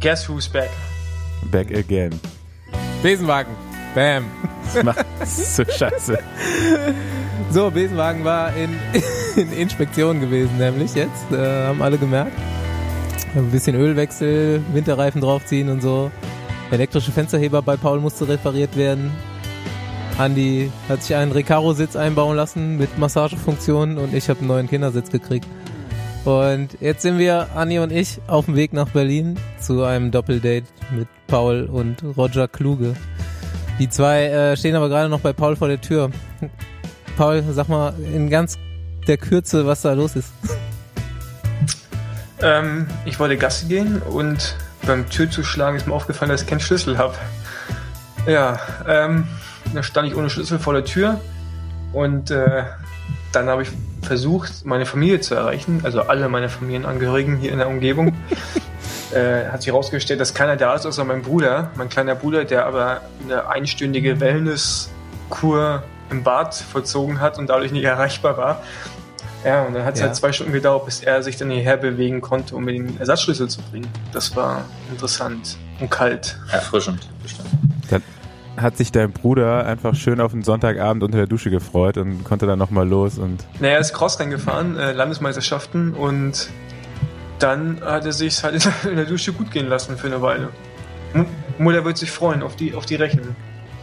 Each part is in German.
Guess who's back? Back again. Besenwagen. Bam. Das macht so scheiße. So, Besenwagen war in, in Inspektion gewesen, nämlich jetzt. Äh, haben alle gemerkt. Ein bisschen Ölwechsel, Winterreifen draufziehen und so. Elektrische Fensterheber bei Paul musste repariert werden. Andi hat sich einen Recaro-Sitz einbauen lassen mit Massagefunktionen und ich habe einen neuen Kindersitz gekriegt. Und jetzt sind wir, Andi und ich, auf dem Weg nach Berlin zu einem Doppeldate mit Paul und Roger Kluge. Die zwei äh, stehen aber gerade noch bei Paul vor der Tür. Paul, sag mal in ganz der Kürze, was da los ist. Ähm, ich wollte Gassi gehen und beim Türzuschlagen ist mir aufgefallen, dass ich keinen Schlüssel habe. Ja, ähm, da stand ich ohne Schlüssel vor der Tür und äh, dann habe ich versucht, meine Familie zu erreichen, also alle meine Familienangehörigen hier in der Umgebung. äh, hat sich herausgestellt, dass keiner da ist, außer mein Bruder, mein kleiner Bruder, der aber eine einstündige Wellnesskur im Bad vollzogen hat und dadurch nicht erreichbar war. Ja, und dann hat es Ja. halt zwei Stunden gedauert, bis er sich dann hierher bewegen konnte, um mir den Ersatzschlüssel zu bringen. Das war interessant und kalt. Erfrischend, bestimmt. Hat sich dein Bruder einfach schön auf den Sonntagabend unter der Dusche gefreut und konnte dann nochmal los und Naja, er ist Crossrennen gefahren, äh, Landesmeisterschaften und dann hat er sich halt in der, in Dusche gut gehen lassen für eine Weile. M Mutter wird sich freuen auf die, auf die Rechnung.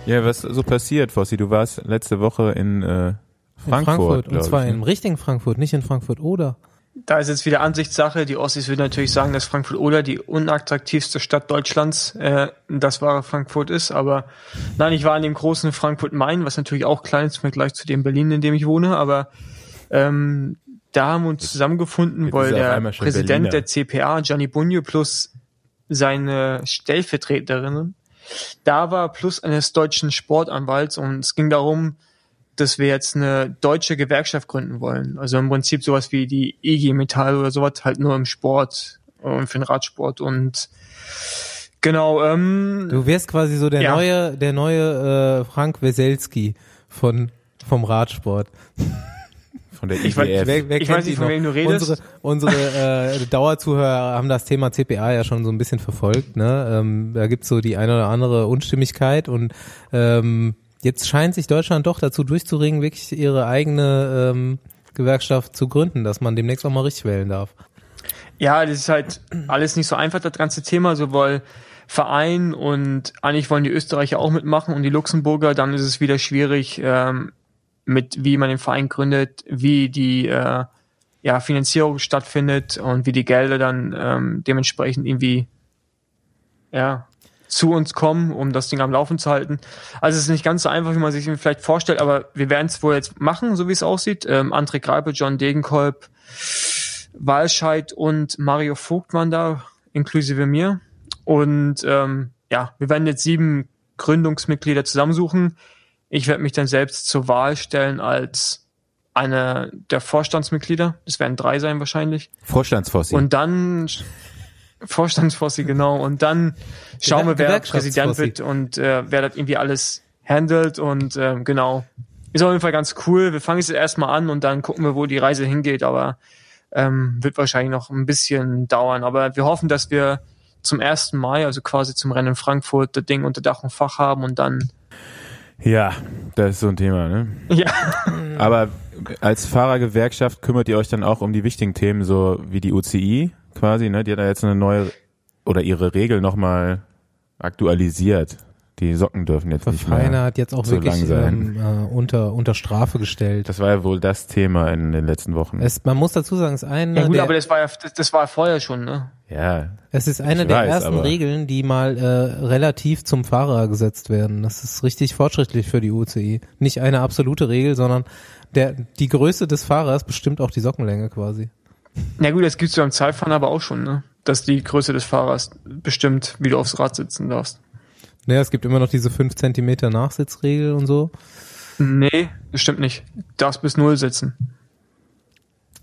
Ja, was so passiert, Fossi? Du warst letzte Woche in äh, Frankfurt, in Frankfurt. Und zwar ich, im ne? richtigen Frankfurt, nicht in Frankfurt oder. Da ist jetzt wieder Ansichtssache. Die Ossis würden natürlich sagen, dass Frankfurt-Oder die unattraktivste Stadt Deutschlands äh, das wahre Frankfurt ist. Aber nein, ich war in dem großen Frankfurt-Main, was natürlich auch klein ist im Vergleich zu dem Berlin, in dem ich wohne. Aber ähm, da haben wir uns zusammengefunden, weil er der Präsident Berliner. der CPA, Gianni Bugno, plus seine Stellvertreterinnen da war, plus eines deutschen Sportanwalts. Und es ging darum, dass wir jetzt eine deutsche Gewerkschaft gründen wollen. Also im Prinzip sowas wie die EG Metall oder sowas, halt nur im Sport und für den Radsport. Und genau, ähm, Du wärst quasi so der Ja. neue, der neue äh, Frank Weselski von vom Radsport. von der Ich weiß- IGF. Wer, wer Ich kennt weiß nicht, die von noch? wem du redest. Unsere, unsere äh, Dauerzuhörer haben das Thema CPA ja schon so ein bisschen verfolgt. Ne? Ähm, da gibt's so die eine oder andere Unstimmigkeit und ähm, jetzt scheint sich Deutschland doch dazu durchzuringen, wirklich ihre eigene ähm, Gewerkschaft zu gründen, dass man demnächst auch mal richtig wählen darf. Ja, das ist halt alles nicht so einfach, das ganze Thema, sowohl Verein und eigentlich wollen die Österreicher auch mitmachen und die Luxemburger, dann ist es wieder schwierig, ähm, mit wie man den Verein gründet, wie die äh, ja, Finanzierung stattfindet und wie die Gelder dann ähm, dementsprechend irgendwie ja, zu uns kommen, um das Ding am Laufen zu halten. Also es ist nicht ganz so einfach, wie man sich vielleicht vorstellt, aber wir werden es wohl jetzt machen, so wie es aussieht. Ähm, André Greipel, John Degenkolb, Walscheid und Mario Vogt waren da, inklusive mir. Und ähm, ja, wir werden jetzt sieben Gründungsmitglieder zusammensuchen. Ich werde mich dann selbst zur Wahl stellen als einer der Vorstandsmitglieder. Das werden drei sein wahrscheinlich. Vorstandsfossi. Und dann Vorstandsfossi, genau. Und dann schauen wir, wer. Präsident wird und äh, wer das irgendwie alles handelt. Und ähm, genau. Ist auf jeden Fall ganz cool. Wir fangen jetzt erstmal an und dann gucken wir, wo die Reise hingeht. Aber ähm, wird wahrscheinlich noch ein bisschen dauern. Aber wir hoffen, dass wir zum 1. Mai, also quasi zum Rennen in Frankfurt, das Ding unter Dach und Fach haben und dann, ja, das ist so ein Thema, ne? ja, Aber als Fahrergewerkschaft kümmert ihr euch dann auch um die wichtigen Themen, so wie die UCI quasi, ne? Die hat da jetzt eine neue oder ihre Regel nochmal aktualisiert. Die Socken dürfen jetzt nicht Vereine mehr. hat jetzt auch so wirklich lang sein. ähm, äh, unter, unter Strafe gestellt. Das war ja wohl das Thema in den letzten Wochen. Es, man muss dazu sagen, es ist eine ja gut, der, aber das war ja, das, das war vorher schon, ne? ja, Es ist eine der weiß, ersten aber- Regeln, die mal äh, relativ zum Fahrer gesetzt werden. Das ist richtig fortschrittlich für die UCI. Nicht eine absolute Regel, sondern der, die Größe des Fahrers bestimmt auch die Sockenlänge quasi. Na gut, das gibt's beim Zeitfahren aber auch schon, ne? Dass die Größe des Fahrers bestimmt, wie du aufs Rad sitzen darfst. Naja, es gibt immer noch diese 5 Zentimeter Nachsitzregel und so. Nee, das stimmt nicht. Du darfst bis null sitzen.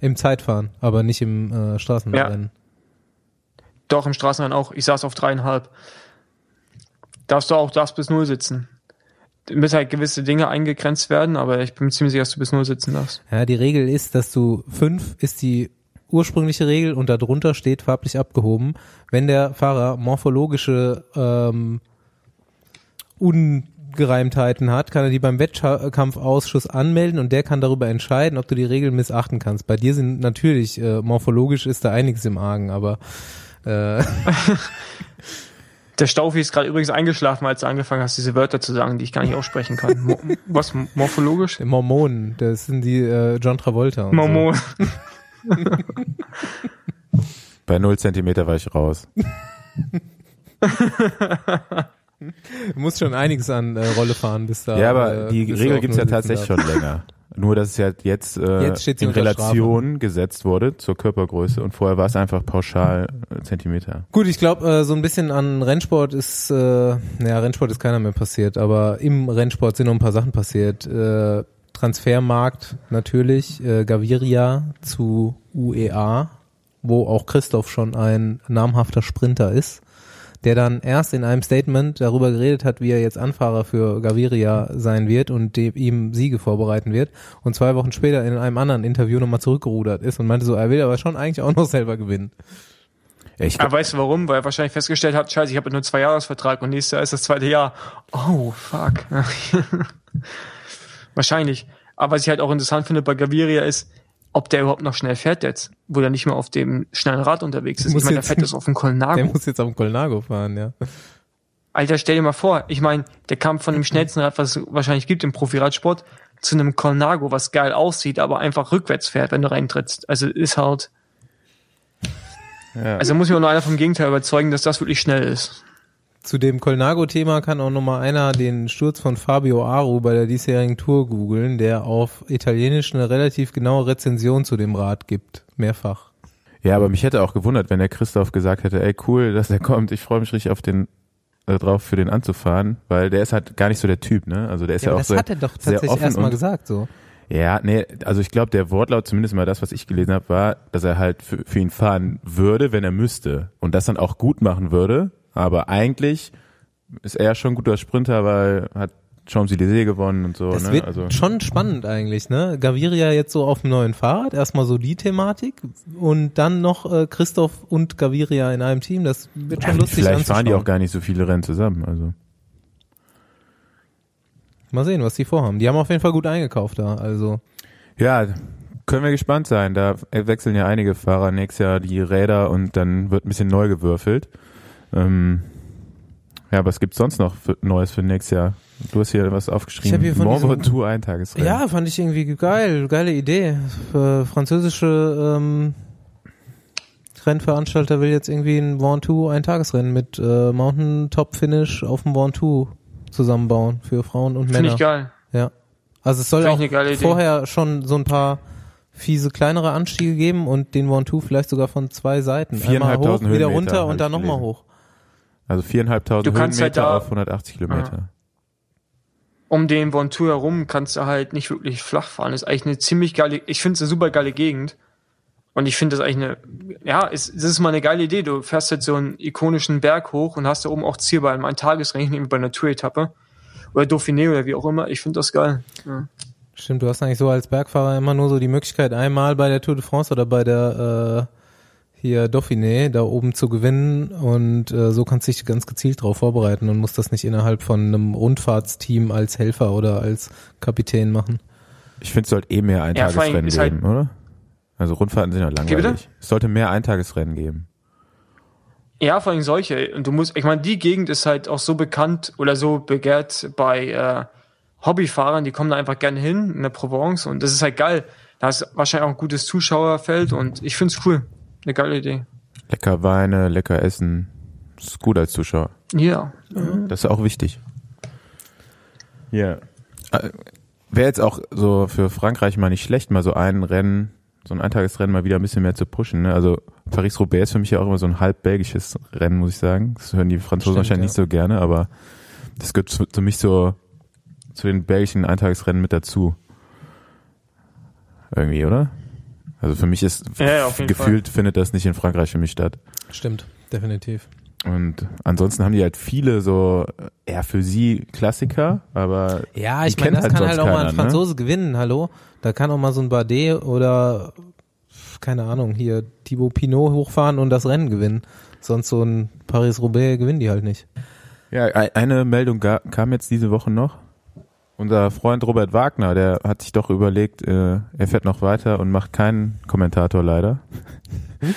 Im Zeitfahren, aber nicht im äh, Straßenrennen. Doch, im Straßenrennen auch. Ich saß auf dreieinhalb. Darfst du auch, darfst bis null sitzen. Müssen halt gewisse Dinge eingegrenzt werden, aber ich bin mir ziemlich sicher, dass du bis null sitzen darfst. Ja, die Regel ist, dass du fünf ist die ursprüngliche Regel und darunter steht farblich abgehoben, wenn der Fahrer morphologische ähm, Ungereimtheiten hat, kann er die beim Wettkampfausschuss anmelden und der kann darüber entscheiden, ob du die Regeln missachten kannst. Bei dir sind natürlich äh, morphologisch ist da einiges im Argen, aber äh, Der Staufi ist gerade übrigens eingeschlafen, als du angefangen hast, diese Wörter zu sagen, die ich gar nicht aussprechen kann. Mo was? Morphologisch? Mormonen, das sind die äh, John Travolta. Und Mormon. So. Bei null Zentimeter war ich raus. Du musst schon einiges an äh, Rolle fahren, bis da. ja, aber äh, die Regel auf gibt's ja tatsächlich schon länger. Nur, dass es ja jetzt, äh, Jetzt in Relation gesetzt wurde zur Körpergröße und vorher war es einfach pauschal äh, Zentimeter. Gut, ich glaube, äh, so ein bisschen an Rennsport ist, äh, naja, Rennsport ist keiner mehr passiert, aber im Rennsport sind noch ein paar Sachen passiert. Äh, Transfermarkt natürlich, äh, Gaviria zu UEA, wo auch Christoph schon ein namhafter Sprinter ist, der dann erst in einem Statement darüber geredet hat, wie er jetzt Anfahrer für Gaviria sein wird und dem, ihm Siege vorbereiten wird und zwei Wochen später in einem anderen Interview nochmal zurückgerudert ist und meinte so, er will aber schon eigentlich auch noch selber gewinnen. Ich, Aber weißt du warum? Weil er wahrscheinlich festgestellt hat, scheiße, ich habe nur zwei Jahresvertrag und nächstes Jahr ist das zweite Jahr. Oh, fuck. Wahrscheinlich. Aber was ich halt auch interessant finde bei Gaviria ist, ob der überhaupt noch schnell fährt jetzt, wo der nicht mehr auf dem schnellen Rad unterwegs ist. Ich meine, der jetzt- fährt das auf dem Der Colnago. muss jetzt auf dem Colnago fahren, ja. Alter, stell dir mal vor, ich meine, der kam von dem schnellsten Rad, was es wahrscheinlich gibt im Profiradsport, zu einem Colnago, was geil aussieht, aber einfach rückwärts fährt, wenn du reintrittst. Also ist halt, ja. also muss mich auch nur einer vom Gegenteil überzeugen, dass das wirklich schnell ist. Zu dem Colnago-Thema kann auch nochmal einer den Sturz von Fabio Aru bei der diesjährigen Tour googeln, der auf Italienisch eine relativ genaue Rezension zu dem Rad gibt. Mehrfach. ja, aber mich hätte auch gewundert, wenn der Christoph gesagt hätte, ey cool, dass der kommt, ich freue mich richtig auf den äh, drauf für den anzufahren, weil der ist halt gar nicht so der Typ, ne? Also der ist ja, aber auch das so hat er doch sehr tatsächlich offen erstmal und- gesagt, so. Ja, nee, also ich glaube, der Wortlaut, zumindest mal das, was ich gelesen habe, war, dass er halt für, für ihn fahren würde, wenn er müsste. Und das dann auch gut machen würde. Aber eigentlich ist er schon ein guter Sprinter, weil hat Champs-Élysées gewonnen und so. Das ne? wird also, schon spannend eigentlich, ne? Gaviria jetzt so auf dem neuen Fahrrad, erstmal so die Thematik und dann noch äh, Christoph und Gaviria in einem Team, das wird schon ja, lustig vielleicht fahren die auch gar nicht so viele Rennen zusammen. Also Mal sehen, was die vorhaben. Die haben auf jeden Fall gut eingekauft da, also. Ja, können wir gespannt sein. Da wechseln ja einige Fahrer nächstes Jahr die Räder und dann wird ein bisschen neu gewürfelt. Ähm, ja, was gibt's sonst noch für Neues für nächstes Jahr? Du hast hier was Ich hab aufgeschrieben. hier von Morvo diesem- Tour Eintagesrennen. Ja, fand ich irgendwie geil, geile Idee. Für französische ähm, Rennveranstalter will jetzt irgendwie ein Ventoux Eintagesrennen mit äh, Mountain Top Finish auf dem Ventoux zusammenbauen für Frauen und Finde Männer. ich geil. Ja. Also es soll Finde auch ich Idee. vorher schon so ein paar fiese kleinere Anstiege geben und den Ventoux vielleicht sogar von zwei Seiten. Einmal hoch, 4.500 wieder runter hab und ich dann nochmal hoch. Also viereinhalbtausend Du kannst halt Höhenmeter da- auf 180 Kilometer. Um den Ventoux herum kannst du halt nicht wirklich flach fahren. ist eigentlich eine ziemlich geile, ich finde es eine super geile Gegend. Und ich finde das eigentlich eine, ja, es, es ist mal eine geile Idee. Du fährst jetzt so einen ikonischen Berg hoch und hast da oben auch Ziel bei einem Tagesrennen, bei einer Tour-Etappe. Oder Dauphiné oder wie auch immer. Ich finde das geil. Ja. Stimmt, du hast eigentlich so als Bergfahrer immer nur so die Möglichkeit, einmal bei der Tour de France oder bei der äh, hier Dauphiné da oben zu gewinnen und äh, so kannst du dich ganz gezielt drauf vorbereiten und musst das nicht innerhalb von einem Rundfahrtsteam als Helfer oder als Kapitän machen. Ich finde, es sollte eh mehr Ja, Eintagesrennen ist halt- geben, oder? Also Rundfahrten sind ja langweilig. Es sollte mehr Eintagesrennen geben. Ja, vor allem solche. Und du musst, ich meine, die Gegend ist halt auch so bekannt oder so begehrt bei äh, Hobbyfahrern, die kommen da einfach gerne hin in der Provence und das ist halt geil. Da ist wahrscheinlich auch ein gutes Zuschauerfeld und ich find's cool. Eine geile Idee. Lecker Weine, lecker Essen. Das ist gut als Zuschauer. Ja. Das ist auch wichtig. Ja. Äh, Wäre jetzt auch so für Frankreich mal nicht schlecht, mal so ein Rennen, so ein Eintagesrennen mal wieder ein bisschen mehr zu pushen. Ne? Also Paris-Roubaix ist für mich ja auch immer so ein halb belgisches Rennen, muss ich sagen. Das hören die Franzosen Stimmt, wahrscheinlich ja. nicht so gerne, aber das gehört zu, zu mich so zu den belgischen Eintagesrennen mit dazu. Irgendwie, oder? Also für mich ist Ja, gefühlt findet das nicht in Frankreich für mich statt. Stimmt, definitiv. Und ansonsten haben die halt viele so eher für sie Klassiker, aber Ja, ich meine, das halt kann halt auch mal keiner, ein ne? Franzose gewinnen, hallo? Da kann auch mal so ein Bardet oder keine Ahnung, hier Thibaut Pinot hochfahren und das Rennen gewinnen. Sonst so ein Paris-Roubaix gewinnen die halt nicht. Ja, e- eine Meldung kam jetzt diese Woche noch. Unser Freund Robert Wagner, der hat sich doch überlegt, äh, er fährt noch weiter und macht keinen Kommentator leider.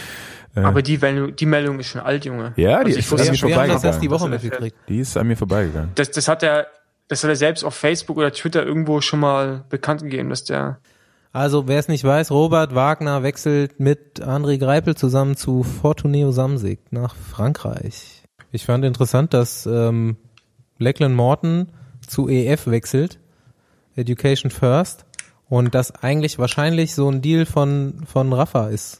Äh, Aber die, Meldung- die Meldung ist schon alt, Junge. Ja, die Also ich ist an mir das vorbeigegangen. erst die Woche mitgekriegt. die ist an mir vorbeigegangen. Das, das hat er, das hat er selbst auf Facebook oder Twitter irgendwo schon mal bekannt gegeben, dass der Also, wer es nicht weiß, Robert Wagner wechselt mit André Greipel zusammen zu Fortuneo Samsic nach Frankreich. Ich fand interessant, dass ähm, Lachlan Morton zu EF wechselt, Education First, und das eigentlich wahrscheinlich so ein Deal von, von Rafa ist,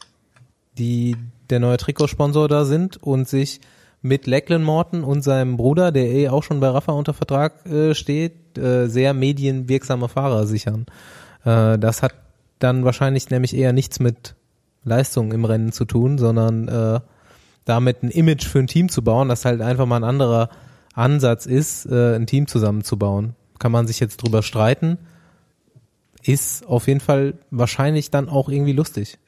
die der neue Trikotsponsor da sind und sich mit Lachlan Morton und seinem Bruder, der eh auch schon bei Rafa unter Vertrag äh, steht, äh, sehr medienwirksame Fahrer sichern. Äh, das hat dann wahrscheinlich nämlich eher nichts mit Leistung im Rennen zu tun, sondern äh, damit ein Image für ein Team zu bauen, das halt einfach mal ein anderer Ansatz ist, äh, ein Team zusammenzubauen. Kann man sich jetzt drüber streiten, ist auf jeden Fall wahrscheinlich dann auch irgendwie lustig.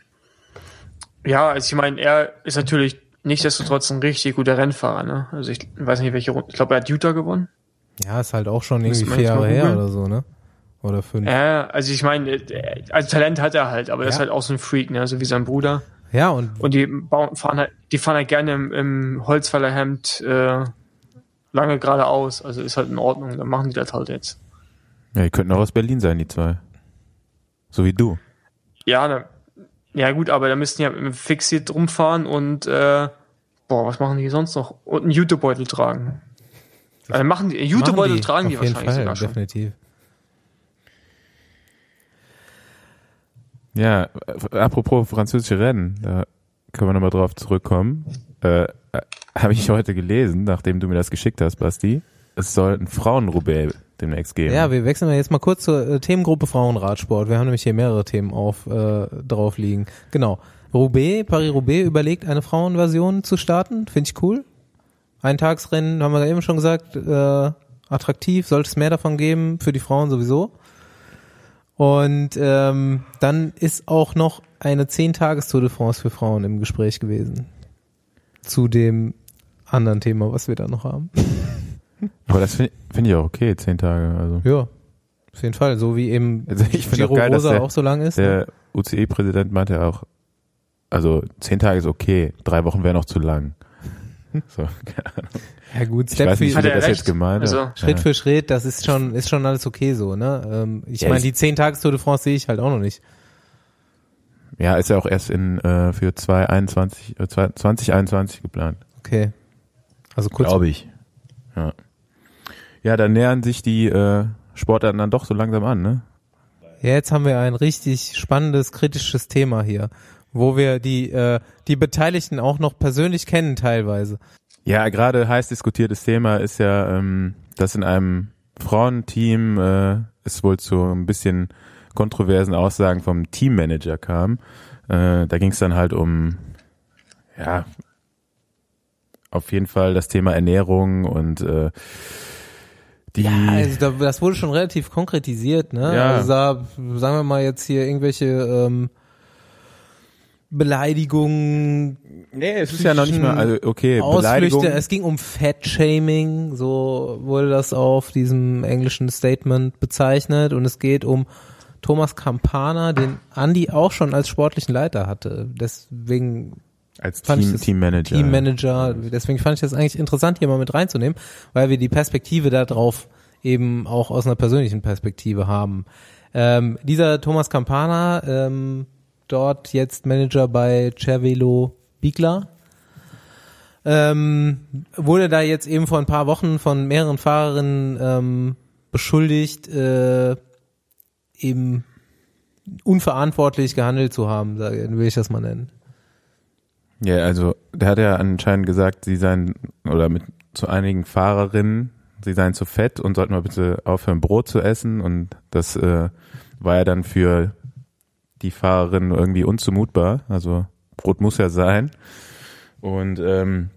Ja, also ich meine, er ist natürlich nichtsdestotrotz ein richtig guter Rennfahrer, ne? Also ich weiß nicht, welche Runde. Ich glaube, er hat Utah gewonnen. Ja, ist halt auch schon irgendwie vier Jahre her oder so, ne? Oder fünf. Ja, also ich meine, also Talent hat er halt, aber er ist Ja. halt auch so ein Freak, ne? So wie sein Bruder. Ja, und Und die bauen, fahren halt, die fahren halt gerne im, im Holzfällerhemd äh, lange geradeaus. Also ist halt in Ordnung, dann machen die das halt jetzt. Ja, die könnten auch aus Berlin sein, die zwei. So wie du. Ja, ne, ja gut, aber da müssten ja fixiert rumfahren und äh, boah, was machen die sonst noch? Und einen Jutebeutel tragen. Also machen die, Jutebeutel machen tragen die auf jeden wahrscheinlich Fall, sogar schon. definitiv. Ja, äh, apropos französische Rennen, da können wir nochmal drauf zurückkommen. Äh, äh, Habe ich heute gelesen, nachdem du mir das geschickt hast, Basti. Es soll ein Frauen-Roubaix demnächst geben. Ja, wir wechseln jetzt mal kurz zur äh, Themengruppe Frauenradsport. Wir haben nämlich hier mehrere Themen auf äh, drauf liegen. Genau. Roubaix, Paris-Roubaix überlegt, eine Frauenversion zu starten. Finde ich cool. Eintagsrennen, haben wir eben schon gesagt, äh, attraktiv, sollte es mehr davon geben, für die Frauen sowieso. Und ähm, dann ist auch noch eine 10-Tages-Tour de France für Frauen im Gespräch gewesen. Zu dem anderen Thema, was wir da noch haben. Aber das finde find ich auch okay, zehn Tage. Also Ja, auf jeden Fall. So wie eben Also ich finde auch Giro geil, dass Rosa der- auch so lang ist. ne? der UCE-Präsident meinte ja auch, also zehn Tage ist okay, drei Wochen wäre noch zu lang. So, keine Ahnung. Ja gut, Ich Step weiß nicht, für, wie das recht. jetzt gemeint Also. Schritt ja. für Schritt, das ist schon, ist schon alles okay so, ne? Ähm, ich Ja, meine, ich- die 10 Tages Tour de France sehe ich halt auch noch nicht. Ja, ist ja auch erst in äh, für 2021, äh, 2021 geplant. Okay. Also kurz. Glaube ich. Ja. Ja, da nähern sich die äh, Sportarten dann doch so langsam an, ne? Ja, jetzt haben wir ein richtig spannendes, kritisches Thema hier, wo wir die, äh, die Beteiligten auch noch persönlich kennen teilweise. Ja, gerade heiß diskutiertes Thema ist ja, ähm, dass in einem Frauenteam äh, es wohl zu ein bisschen kontroversen Aussagen vom Teammanager kam. Äh, da ging es dann halt um, ja, auf jeden Fall das Thema Ernährung und äh, die Ja, also da, das wurde schon relativ konkretisiert, ne? Ja. Also da, sagen wir mal jetzt hier irgendwelche ähm, Beleidigungen, Nee, es ist ja noch nicht mal, also okay, Beleidigung. Ausflüchte, es ging um Fat-Shaming, so wurde das auf diesem englischen Statement bezeichnet und es geht um Thomas Campana, den Andy auch schon als sportlichen Leiter hatte. Deswegen als fand ich Team, das Teammanager. Teammanager, deswegen fand ich das eigentlich interessant, hier mal mit reinzunehmen, weil wir die Perspektive darauf eben auch aus einer persönlichen Perspektive haben. Ähm, dieser Thomas Campana, ähm, dort jetzt Manager bei Cervelo Bigla, ähm, wurde da jetzt eben vor ein paar Wochen von mehreren Fahrerinnen ähm, beschuldigt, äh, eben unverantwortlich gehandelt zu haben, will ich das mal nennen. Ja, also der hat ja anscheinend gesagt, sie seien oder mit zu einigen Fahrerinnen, sie seien zu fett und sollten mal bitte aufhören, Brot zu essen. Und das äh, war ja dann für die Fahrerin irgendwie unzumutbar. Also Brot muss ja sein. Und ähm,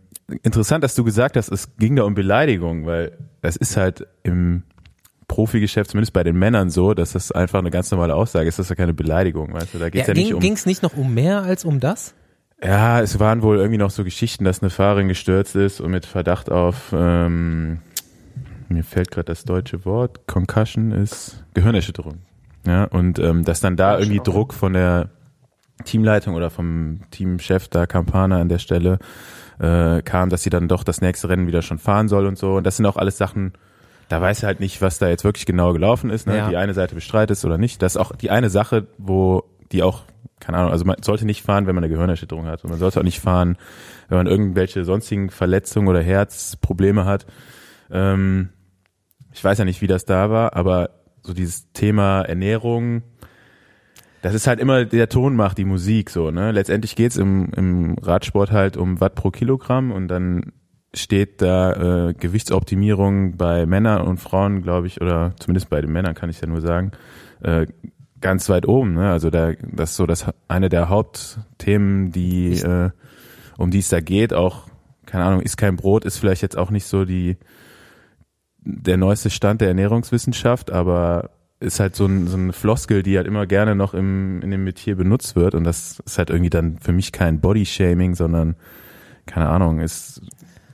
interessant, dass du gesagt hast, es ging da um Beleidigung, weil es ist halt im Profigeschäft, zumindest bei den Männern so, dass das einfach eine ganz normale Aussage ist, das ist ja keine Beleidigung, weißt du, da geht's ja, ja nicht um. Ging es nicht noch um mehr als um das? Ja, es waren wohl irgendwie noch so Geschichten, dass eine Fahrerin gestürzt ist und mit Verdacht auf, ähm, mir fällt gerade das deutsche Wort, Concussion ist Gehirnerschütterung. Ja, und ähm, dass dann da irgendwie Druck von der Teamleitung oder vom Teamchef da Campana an der Stelle äh, kam, dass sie dann doch das nächste Rennen wieder schon fahren soll und so. Und das sind auch alles Sachen, da weiß er halt nicht, was da jetzt wirklich genau gelaufen ist. Ne? Ja. Die eine Seite bestreitet es oder nicht. Das ist auch die eine Sache, wo die auch, keine Ahnung, also man sollte nicht fahren, wenn man eine Gehirnerschütterung hat. Und man sollte auch nicht fahren, wenn man irgendwelche sonstigen Verletzungen oder Herzprobleme hat. Ähm, ich weiß ja nicht, wie das da war, aber so dieses Thema Ernährung, das ist halt immer der Ton macht die Musik so, ne? Letztendlich geht's im, im Radsport halt um Watt pro Kilogramm und dann steht da äh, Gewichtsoptimierung bei Männern und Frauen, glaube ich, oder zumindest bei den Männern kann ich ja nur sagen, äh, ganz weit oben. Ne? Also da, das ist so das eine der Hauptthemen, die äh, um die es da geht. Auch keine Ahnung, ist kein Brot, ist vielleicht jetzt auch nicht so die der neueste Stand der Ernährungswissenschaft, aber ist halt so, ein, so eine Floskel, die halt immer gerne noch im, in dem Metier benutzt wird und das ist halt irgendwie dann für mich kein Bodyshaming, sondern keine Ahnung, ist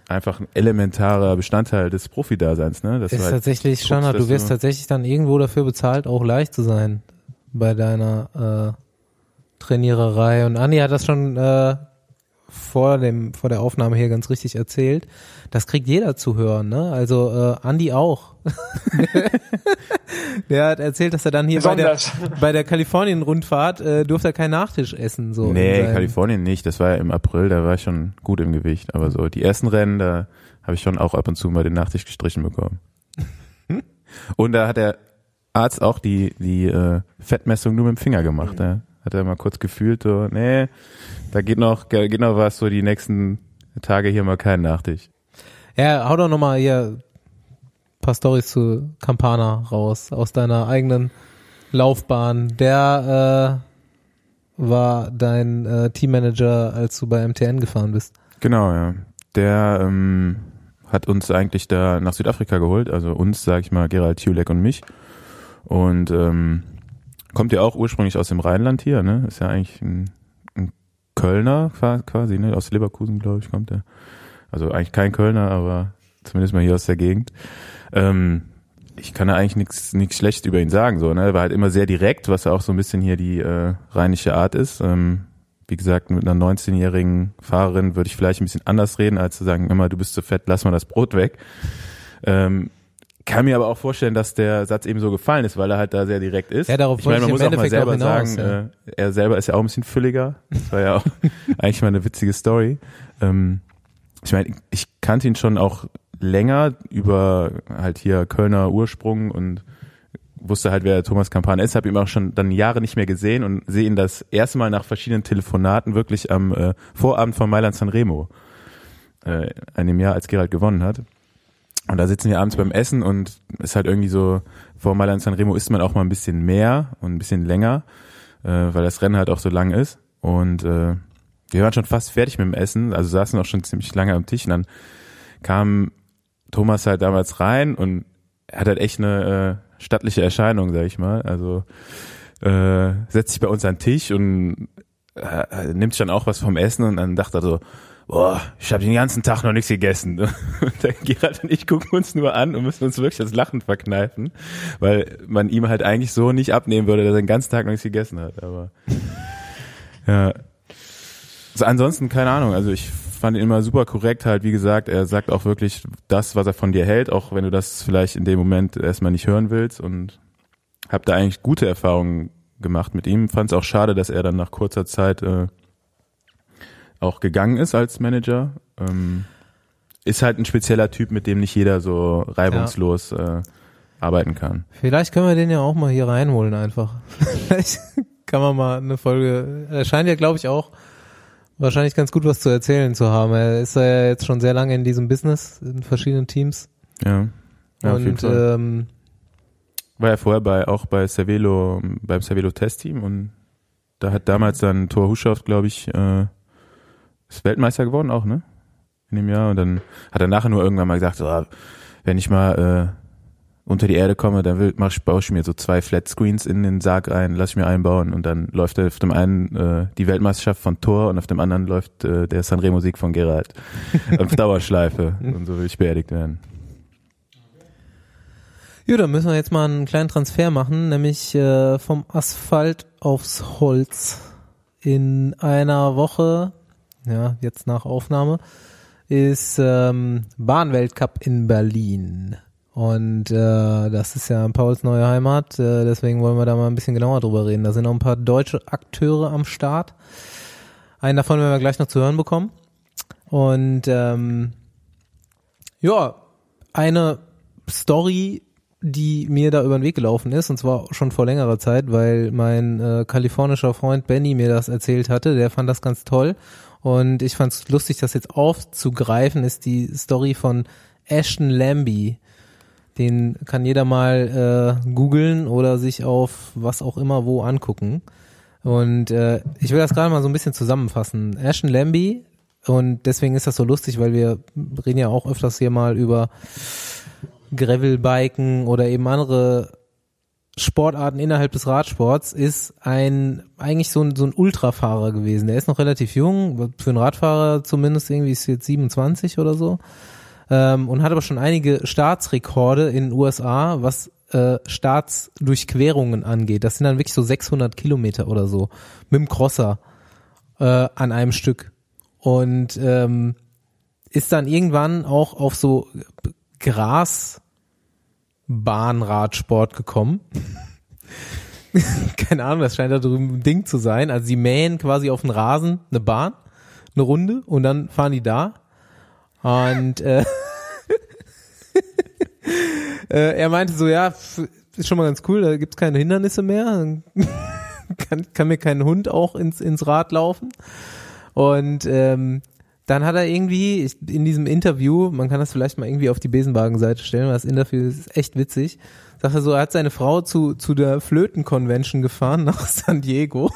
einfach ein elementarer Bestandteil des Profidaseins, ne? Dass ist du halt tatsächlich guckst, Standard. Du wirst tatsächlich dann irgendwo dafür bezahlt, auch leicht zu sein bei deiner äh, Trainiererei. Und Andi hat das schon äh, vor dem vor der Aufnahme hier ganz richtig erzählt. Das kriegt jeder zu hören, ne? Also äh, Andi auch. der hat erzählt, dass er dann hier bei der, Besonders. bei der Kalifornien-Rundfahrt äh, durfte er keinen Nachtisch essen. So in Nee, Kalifornien nicht. Das war ja im April, da war ich schon gut im Gewicht. Aber so die ersten Rennen, da habe ich schon auch ab und zu mal den Nachtisch gestrichen bekommen. und da hat der Arzt auch die, die äh, Fettmessung nur mit dem Finger gemacht. Ja. Hat er mal kurz gefühlt, so, nee, da geht noch, geht noch was, so die nächsten Tage hier mal kein Nachtisch. Ja, hau doch nochmal hier ein paar Storys zu Campana raus, aus deiner eigenen Laufbahn. Der äh, war dein äh, Teammanager, als du bei MTN gefahren bist. Genau, ja. Der ähm, hat uns eigentlich da nach Südafrika geholt, also uns, sag ich mal, Gerald Tulek und mich. Und ähm, kommt ja auch ursprünglich aus dem Rheinland hier, ne? Ist ja eigentlich ein, ein Kölner qua- quasi, ne? Aus Leverkusen, glaube ich, kommt er. Also eigentlich kein Kölner, aber zumindest mal hier aus der Gegend. Ähm, ich kann da eigentlich nichts nichts Schlechtes über ihn sagen, so, ne? Er war halt immer sehr direkt, was ja auch so ein bisschen hier die äh, rheinische Art ist. Ähm, wie gesagt, mit einer 19-jährigen Fahrerin würde ich vielleicht ein bisschen anders reden, als zu sagen, immer, du bist zu fett, lass mal das Brot weg. Ähm, kann mir aber auch vorstellen, dass der Satz eben so gefallen ist, weil er halt da sehr direkt ist. Ja, darauf ich meine, man muss auch mal selber auch sagen, äh, er selber ist ja auch ein bisschen fülliger. Das war ja auch eigentlich mal eine witzige Story. Ähm, ich meine, ich kannte ihn schon auch länger über halt hier Kölner Ursprung und wusste halt, wer Thomas Campana ist, habe ihn auch schon dann Jahre nicht mehr gesehen und sehe ihn das erste Mal nach verschiedenen Telefonaten wirklich am äh, Vorabend von Mailand Sanremo, äh, in dem Jahr, als Gerald gewonnen hat. Und da sitzen wir abends beim Essen und ist halt irgendwie so, vor Mailand Sanremo isst man auch mal ein bisschen mehr und ein bisschen länger, äh, weil das Rennen halt auch so lang ist. Und äh, wir waren schon fast fertig mit dem Essen, also saßen auch schon ziemlich lange am Tisch und dann kam Thomas halt damals rein und hat halt echt eine äh, stattliche Erscheinung, sag ich mal. Also äh, setzt sich bei uns an den Tisch und äh, nimmt sich dann auch was vom Essen und dann dachte er so, boah, ich habe den ganzen Tag noch nichts gegessen. Und der Gerald und ich gucken uns nur an und müssen uns wirklich das Lachen verkneifen, weil man ihm halt eigentlich so nicht abnehmen würde, dass er den ganzen Tag noch nichts gegessen hat. Aber ja. Also ansonsten keine Ahnung. Also ich fand ihn immer super korrekt halt. Wie gesagt, er sagt auch wirklich das, was er von dir hält, auch wenn du das vielleicht in dem Moment erstmal nicht hören willst. Und habe da eigentlich gute Erfahrungen gemacht mit ihm. Fand es auch schade, dass er dann nach kurzer Zeit äh, auch gegangen ist als Manager. Ähm, ist halt ein spezieller Typ, mit dem nicht jeder so reibungslos äh, arbeiten kann. Vielleicht können wir den ja auch mal hier reinholen einfach. Vielleicht kann man mal eine Folge. Er scheint ja, glaube ich, auch wahrscheinlich ganz gut was zu erzählen zu haben. Er ist ja jetzt schon sehr lange in diesem Business, in verschiedenen Teams. Ja, ja und ähm, War ja vorher bei auch bei Cervelo, beim Cervelo Testteam und da hat damals dann Thor Huschow, glaube ich, äh, ist Weltmeister geworden auch, ne? In dem Jahr. Und dann hat er nachher nur irgendwann mal gesagt, so, ah, wenn ich mal unter die Erde komme, dann will, mach ich, baue ich mir so zwei Flatscreens in den Sarg ein, lass ich mir einbauen und dann läuft auf dem einen äh, die Weltmeisterschaft von Thor und auf dem anderen läuft äh, der Sanremo-Sieg von Gerald auf Dauerschleife und so will ich beerdigt werden. Ja, dann müssen wir jetzt mal einen kleinen Transfer machen, nämlich äh, vom Asphalt aufs Holz. In einer Woche, ja, jetzt nach Aufnahme, ist ähm, Bahnweltcup in Berlin. Und äh, das ist ja Pauls neue Heimat, äh, deswegen wollen wir da mal ein bisschen genauer drüber reden. Da sind noch ein paar deutsche Akteure am Start. Einen davon werden wir gleich noch zu hören bekommen. Und ähm, ja, eine Story die mir da über den Weg gelaufen ist, und zwar schon vor längerer Zeit, weil mein äh, kalifornischer Freund Benny mir das erzählt hatte, der fand das ganz toll. Und ich fand es lustig, das jetzt aufzugreifen, ist die Story von Ashton Lambie. Den kann jeder mal äh, googeln oder sich auf was auch immer wo angucken. Und äh, ich will das gerade mal so ein bisschen zusammenfassen. Ashton Lambie, und deswegen ist das so lustig, weil wir reden ja auch öfters hier mal über Gravelbiken oder eben andere Sportarten innerhalb des Radsports ist ein eigentlich so ein, so ein Ultrafahrer gewesen. Der ist noch relativ jung, für einen Radfahrer zumindest irgendwie ist jetzt 27 oder so ähm, und hat aber schon einige Staatsrekorde in den USA, was äh, Staatsdurchquerungen angeht. Das sind dann wirklich so 600 Kilometer oder so mit dem Crosser äh, an einem Stück und ähm, ist dann irgendwann auch auf so Grasbahnradsport gekommen. Keine Ahnung, das scheint da drüben ein Ding zu sein. Also sie mähen quasi auf den Rasen eine Bahn, eine Runde und dann fahren die da. Und äh, äh, er meinte so, ja, ist schon mal ganz cool, da gibt's keine Hindernisse mehr. kann, kann mir kein Hund auch ins, ins Rad laufen. Und ähm, dann hat er irgendwie in diesem Interview, man kann das vielleicht mal irgendwie auf die Besenwagen-Seite stellen, weil das Interview ist echt witzig, sagt er so, er hat seine Frau zu, zu der Flöten-Convention gefahren nach San Diego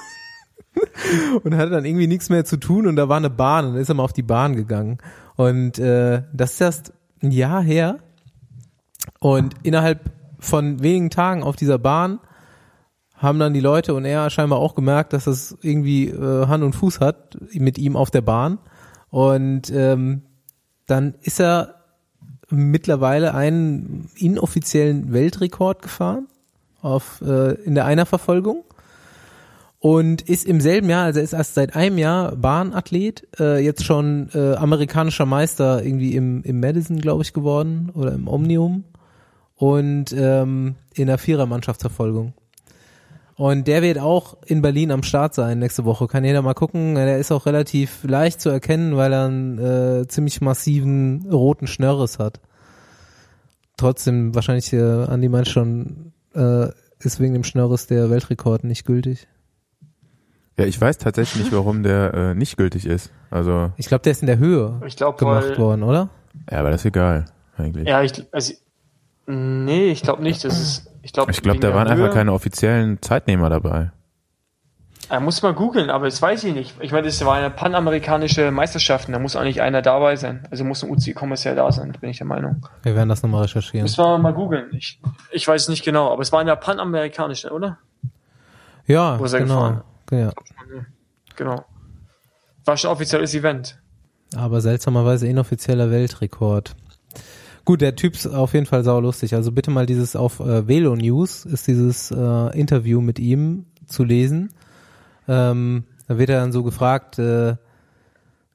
und hatte dann irgendwie nichts mehr zu tun und da war eine Bahn und dann ist er mal auf die Bahn gegangen. Und äh, das ist erst ein Jahr her und innerhalb von wenigen Tagen auf dieser Bahn haben dann die Leute und er scheinbar auch gemerkt, dass das irgendwie äh, Hand und Fuß hat mit ihm auf der Bahn und ähm, dann ist er mittlerweile einen inoffiziellen Weltrekord gefahren auf äh, in der Einerverfolgung und ist im selben Jahr, also er ist erst seit einem Jahr Bahnathlet, äh, jetzt schon äh, amerikanischer Meister irgendwie im, im Madison, glaube ich, geworden oder im Omnium und ähm, in der Vierermannschaftsverfolgung. Und der wird auch in Berlin am Start sein nächste Woche. Kann jeder mal gucken. Der ist auch relativ leicht zu erkennen, weil er einen äh, ziemlich massiven roten Schnörres hat. Trotzdem wahrscheinlich äh, Andi meint schon, äh, ist wegen dem Schnörres der Weltrekord nicht gültig. Ja, ich weiß tatsächlich nicht, warum der äh, nicht gültig ist. Also Ich glaube, der ist in der Höhe Ich glaube, gemacht weil, worden, oder? ja, aber das ist egal eigentlich. ja, ich, also, nee, ich glaube nicht. Das ist, ich glaube, ich glaube, da waren einfach keine offiziellen Zeitnehmer dabei. Er muss mal googeln, aber das weiß ich nicht. Ich meine, das war eine panamerikanische Meisterschaften, da muss eigentlich einer dabei sein. Also muss ein UCI-Kommissar da sein, bin ich der Meinung. Wir werden das nochmal recherchieren. Müssen wir mal googeln. Ich, ich weiß es nicht genau, aber es war eine panamerikanische, oder? Ja, Wo ist er genau. gefahren? Ja. Genau. War schon offizielles Event. Aber seltsamerweise inoffizieller Weltrekord. Gut, der Typ ist auf jeden Fall saulustig. Also bitte mal dieses auf äh, Velo News ist dieses äh, Interview mit ihm zu lesen. Ähm, da wird er dann so gefragt, äh,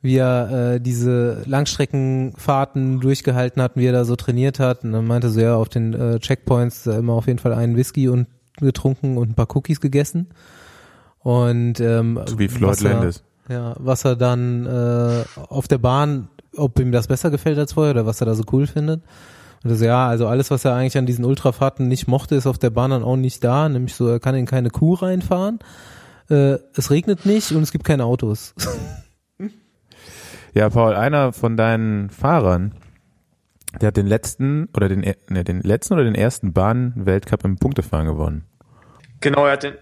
wie er äh, diese Langstreckenfahrten durchgehalten hat, und wie er da so trainiert hat. Und dann meinte er so, ja, auf den äh, Checkpoints äh, immer auf jeden Fall einen Whisky und getrunken und ein paar Cookies gegessen. Und ähm, So wie Floyd was er- Landis. ja, was er dann äh, auf der Bahn, ob ihm das besser gefällt als vorher oder was er da so cool findet. Und das, ja, also alles, was er eigentlich an diesen Ultrafahrten nicht mochte, ist auf der Bahn dann auch nicht da. Nämlich so, er kann in keine Kuh reinfahren. Äh, es regnet nicht und es gibt keine Autos. Ja, Paul, einer von deinen Fahrern, der hat den letzten oder den, ne, den letzten oder den ersten Bahn-Weltcup im Punktefahren gewonnen. Genau, er hat den,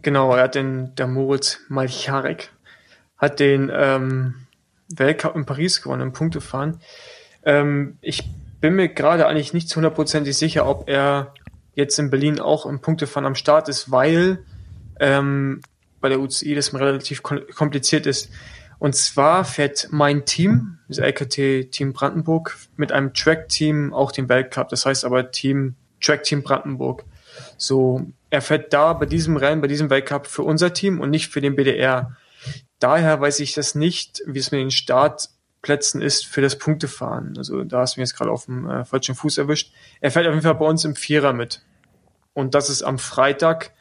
genau, er hat den, der Moritz Malcharek hat den ähm, Weltcup in Paris gewonnen im Punktefahren. Ähm, ich bin mir gerade eigentlich nicht zu hundertprozentig sicher, ob er jetzt in Berlin auch im Punktefahren am Start ist, weil ähm, bei der UCI das relativ kompliziert ist. Und zwar fährt mein Team, das LKT Team Brandenburg, mit einem Track-Team auch den Weltcup. Das heißt aber Team Track Team Brandenburg. So, er fährt da bei diesem Rennen, bei diesem Weltcup für unser Team und nicht für den BDR. Daher weiß ich das nicht, wie es mit den Startplätzen ist für das Punktefahren. Also da hast du mir jetzt gerade auf dem äh, falschen Fuß erwischt. Er fährt auf jeden Fall bei uns im Vierer mit. Und das ist am Freitag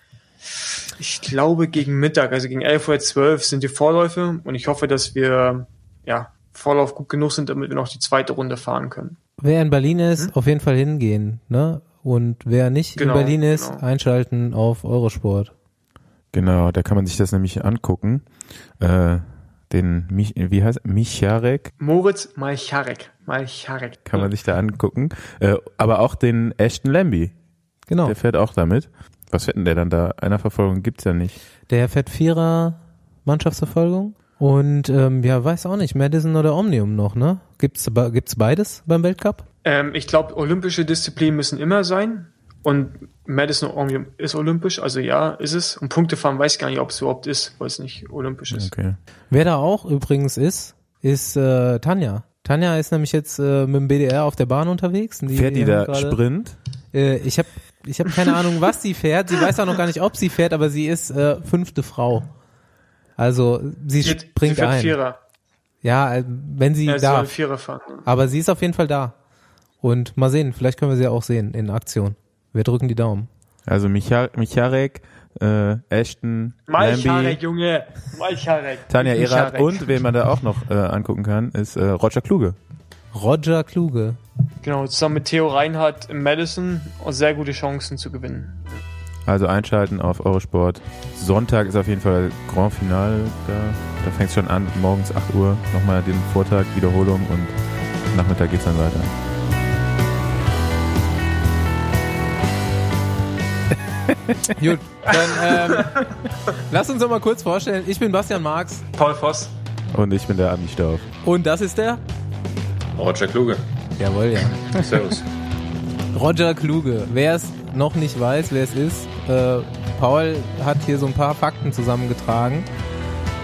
ich glaube gegen Mittag, also gegen 11.12 Uhr sind die Vorläufe und ich hoffe, dass wir ja, Vorlauf gut genug sind, damit wir noch die zweite Runde fahren können. Wer in Berlin ist, hm? auf jeden Fall hingehen, ne? Und wer nicht genau, in Berlin ist, genau. einschalten auf Eurosport. Genau, da kann man sich das nämlich angucken. Äh, den, Mich wie heißt Micharek? Moritz Malcharek. Malcharek. Kann man sich da angucken. Äh, aber auch den Ashton Lambie. Genau. Der fährt auch damit. Was fährt denn der dann da? Einer Verfolgung gibt's ja nicht. Der fährt Vierer Mannschaftsverfolgung und ähm, ja, weiß auch nicht, Madison oder Omnium noch, ne? Gibt's gibt's beides beim Weltcup? Ähm, ich glaube, olympische Disziplinen müssen immer sein und Madison Omnium ist olympisch, also ja, ist es. Und Punktefahren weiß ich gar nicht, ob es überhaupt ist, weil es nicht olympisch ist. Okay. Wer da auch übrigens ist, ist äh, Tanja. Tanja ist nämlich jetzt äh, mit dem BDR auf der Bahn unterwegs. Die Fährt die da grade, Sprint? Äh, ich habe ich habe keine Ahnung, was sie fährt. Sie weiß auch noch gar nicht, ob sie fährt, aber sie ist äh, fünfte Frau. Also sie Mit, springt sie ein. Vierer. Ja, äh, wenn sie ja. Sie fahren. Aber sie ist auf jeden Fall da. Und mal sehen, vielleicht können wir sie auch sehen in Aktion. Wir drücken die Daumen. Also Micha Micharek, äh, Ashton, Malcharek, Junge, Malcharek. Tanja Erath und wen man da auch noch äh, angucken kann, ist äh, Roger Kluge. Roger Kluge. Genau, zusammen mit Theo Reinhardt im Madison sehr gute Chancen zu gewinnen. Also einschalten auf Eurosport. Sonntag ist auf jeden Fall Grand Final. Da, da fängt es schon an, morgens 8 Uhr. Nochmal den Vortag, Wiederholung und Nachmittag geht es dann weiter. Gut, dann ähm, lass uns doch mal kurz vorstellen. Ich bin Bastian Marx. Paul Voss. Und ich bin der Andi Stauf. Und das ist der Roger Kluge. Jawohl, ja. Servus. Roger Kluge. Wer es noch nicht weiß, wer es ist, äh, Paul hat hier so ein paar Fakten zusammengetragen.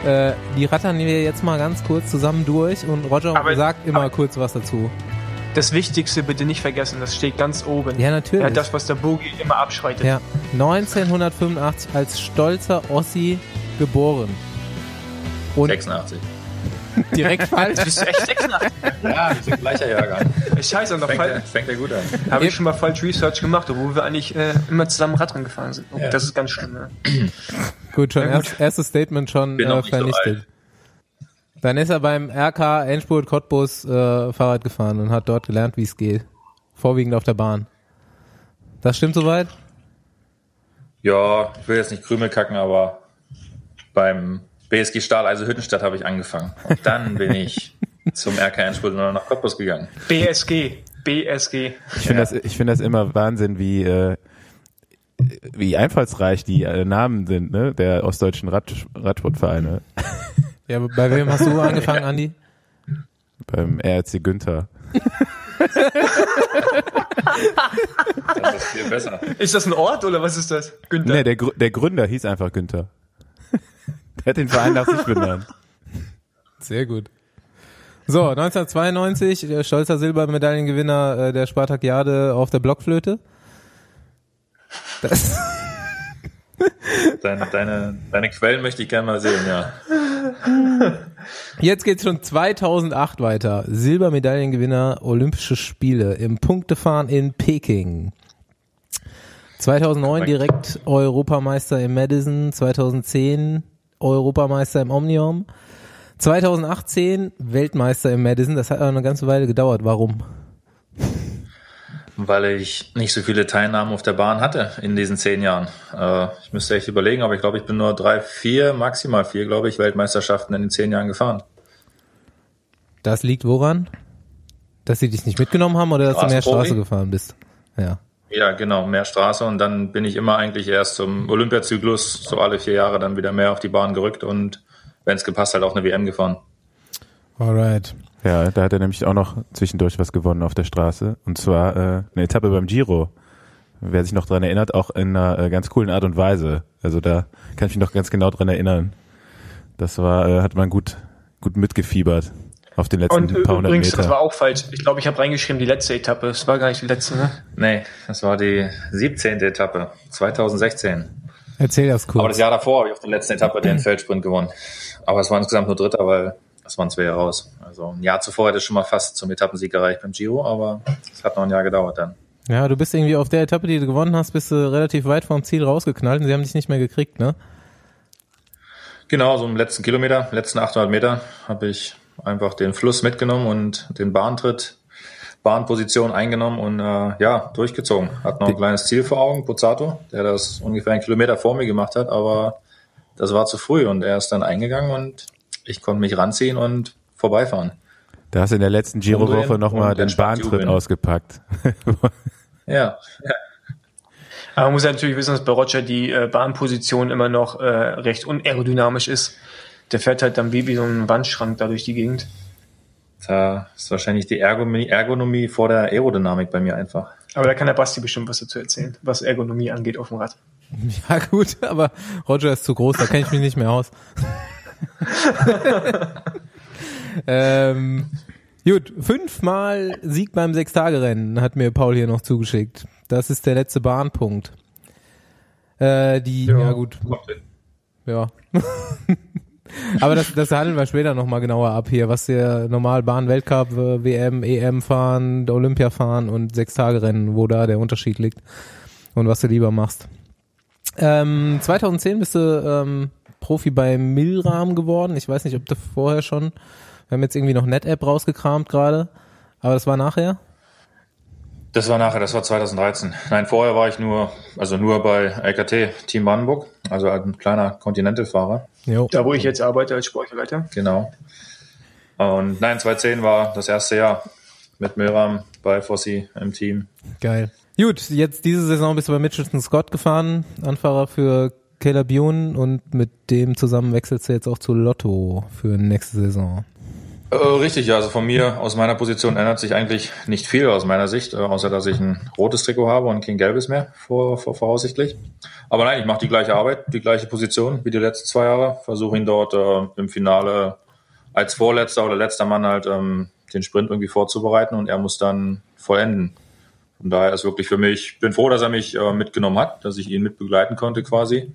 Äh, die rattern wir jetzt mal ganz kurz zusammen durch und Roger aber, sagt immer kurz was dazu. Das Wichtigste bitte nicht vergessen, das steht ganz oben. Ja, natürlich. Ja, das, was der Boogie immer abschreitet. Ja. 1985 als stolzer Ossi geboren. Und 86. Direkt falsch. Du bist echt 86. Ja, wir sind gleicher Jahrgang. Scheiße, noch fängt, falsch. fängt ja gut an. Habe ich schon mal falsch Research gemacht, obwohl wir eigentlich äh, immer zusammen Radrennen gefahren sind. Oh, ja. Das ist ganz schlimm. Ne? gut, schon ja, gut. Erst, erstes Statement schon äh, vernichtet. So Dann ist er beim RK Endspurt Cottbus äh, Fahrrad gefahren und hat dort gelernt, wie es geht. Vorwiegend auf der Bahn. Das stimmt soweit? Ja, ich will jetzt nicht Krümel kacken, aber beim BSG Stahl, also Hüttenstadt habe ich angefangen. Und dann bin ich zum RK Endspurt und nach Cottbus gegangen. BSG, BSG. Ich finde ja. das, ich finde das immer Wahnsinn, wie, äh, wie einfallsreich die äh, Namen sind, ne, der ostdeutschen Rad, Radsportvereine. Ja, bei wem hast du angefangen, Andi? Beim RC Günther. das ist viel besser. Ist das ein Ort oder was ist das? Günther? Nee, der, der Gründer hieß einfach Günther. Der hat den Verein nach sich benannt. Sehr gut. So, 1992, der stolzer Silbermedaillengewinner äh, der Spartakiade auf der Blockflöte. Das deine, deine, deine Quellen möchte ich gerne mal sehen, ja. Jetzt geht's schon 2008 weiter. Silbermedaillengewinner Olympische Spiele im Punktefahren in Peking. 2009 direkt Europameister im Madison, 2010 Europameister im Omnium. 2018 Weltmeister im Madison. Das hat eine ganze Weile gedauert. Warum? Weil ich nicht so viele Teilnahmen auf der Bahn hatte in diesen zehn Jahren. Äh, ich müsste echt überlegen, aber ich glaube, ich bin nur drei, vier, maximal vier, glaube ich, Weltmeisterschaften in den zehn Jahren gefahren. Das liegt woran? Dass sie dich nicht mitgenommen haben oder dass du mehr Straße gefahren bist? Ja. Ja, genau, mehr Straße und dann bin ich immer eigentlich erst zum Olympiazyklus, so alle vier Jahre dann wieder mehr auf die Bahn gerückt und wenn es gepasst hat, auch eine WM gefahren. Alright. Ja, da hat er nämlich auch noch zwischendurch was gewonnen auf der Straße. Und zwar äh, eine Etappe beim Giro. Wer sich noch dran erinnert, auch in einer äh, ganz coolen Art und Weise. Also da kann ich mich noch ganz genau dran erinnern. Das war, äh, hat man gut, gut mitgefiebert auf den letzten Und paar hundert übrigens, Meter. das war auch falsch. Ich glaube, ich habe reingeschrieben, die letzte Etappe. Es war gar nicht die letzte, ne? Nee, das war die 17. Etappe, 2016. Erzähl das Aber kurz. das Jahr davor habe ich auf der letzten Etappe den Feldsprint gewonnen. Aber es war insgesamt nur Dritter, weil es waren zwei Jahre raus. Also ein Jahr zuvor hätte es schon mal fast zum Etappensieg gereicht beim Giro, aber es hat noch ein Jahr gedauert dann. Ja, du bist irgendwie auf der Etappe, die du gewonnen hast, bist du relativ weit vom Ziel rausgeknallt und sie haben dich nicht mehr gekriegt, ne? Genau, so im letzten Kilometer, letzten 800 Meter habe ich einfach den Fluss mitgenommen und den Bahntritt, Bahnposition eingenommen und äh, ja, durchgezogen. Hat noch ein kleines Ziel vor Augen, Pozzato, der das ungefähr einen Kilometer vor mir gemacht hat, aber das war zu früh und er ist dann eingegangen und ich konnte mich ranziehen und vorbeifahren. Da hast du in der letzten Giro-Woche nochmal den Bahntritt jubeln. ausgepackt. Ja, ja. Aber man muss ja natürlich wissen, dass bei Roger die äh, Bahnposition immer noch äh, recht unaerodynamisch ist. Der fährt halt dann wie, wie so ein Wandschrank da durch die Gegend. Da ist wahrscheinlich die Ergonomie, Ergonomie vor der Aerodynamik bei mir einfach. Aber da kann der Basti bestimmt was dazu erzählen, was Ergonomie angeht auf dem Rad. Ja gut, aber Roger ist zu groß, da kenne ich mich nicht mehr aus. ähm, gut, fünfmal Sieg beim Sechstagerennen hat mir Paul hier noch zugeschickt. Das ist der letzte Bahnpunkt. Äh, die, ja, gut, ja. Aber das, das handeln wir später nochmal genauer ab hier, was der normal Bahn, Weltcup, äh, WM, EM fahren, Olympia fahren und Sechstagerennen, wo da der Unterschied liegt und was du lieber machst. Ähm, 2010 bist du ähm, Profi bei Milram geworden. Ich weiß nicht, ob du vorher schon. Wir haben jetzt irgendwie noch NetApp rausgekramt gerade, aber das war nachher. Das war nachher, das war 2013. Nein, vorher war ich nur, also nur bei LKT Team Brandenburg, also ein kleiner Continental-Fahrer. Da, wo ich jetzt arbeite als Sportleiter. Genau. Und nein, 2010 war das erste Jahr mit Milram bei Fossi im Team. Geil. Gut, jetzt diese Saison bist du bei Mitchelton Scott gefahren, Anfahrer für Caleb Bune und mit dem zusammen wechselst du jetzt auch zu Lotto für nächste Saison. Äh, richtig, ja, also von mir, aus meiner Position ändert sich eigentlich nicht viel aus meiner Sicht, äh, außer dass ich ein rotes Trikot habe und kein gelbes mehr, vor, vor, voraussichtlich. Aber nein, ich mache die gleiche Arbeit, die gleiche Position wie die letzten zwei Jahre, versuche ihn dort äh, im Finale als Vorletzter oder letzter Mann halt ähm, den Sprint irgendwie vorzubereiten und er muss dann vollenden. Von daher ist wirklich für mich, ich bin froh, dass er mich äh, mitgenommen hat, dass ich ihn mitbegleiten konnte quasi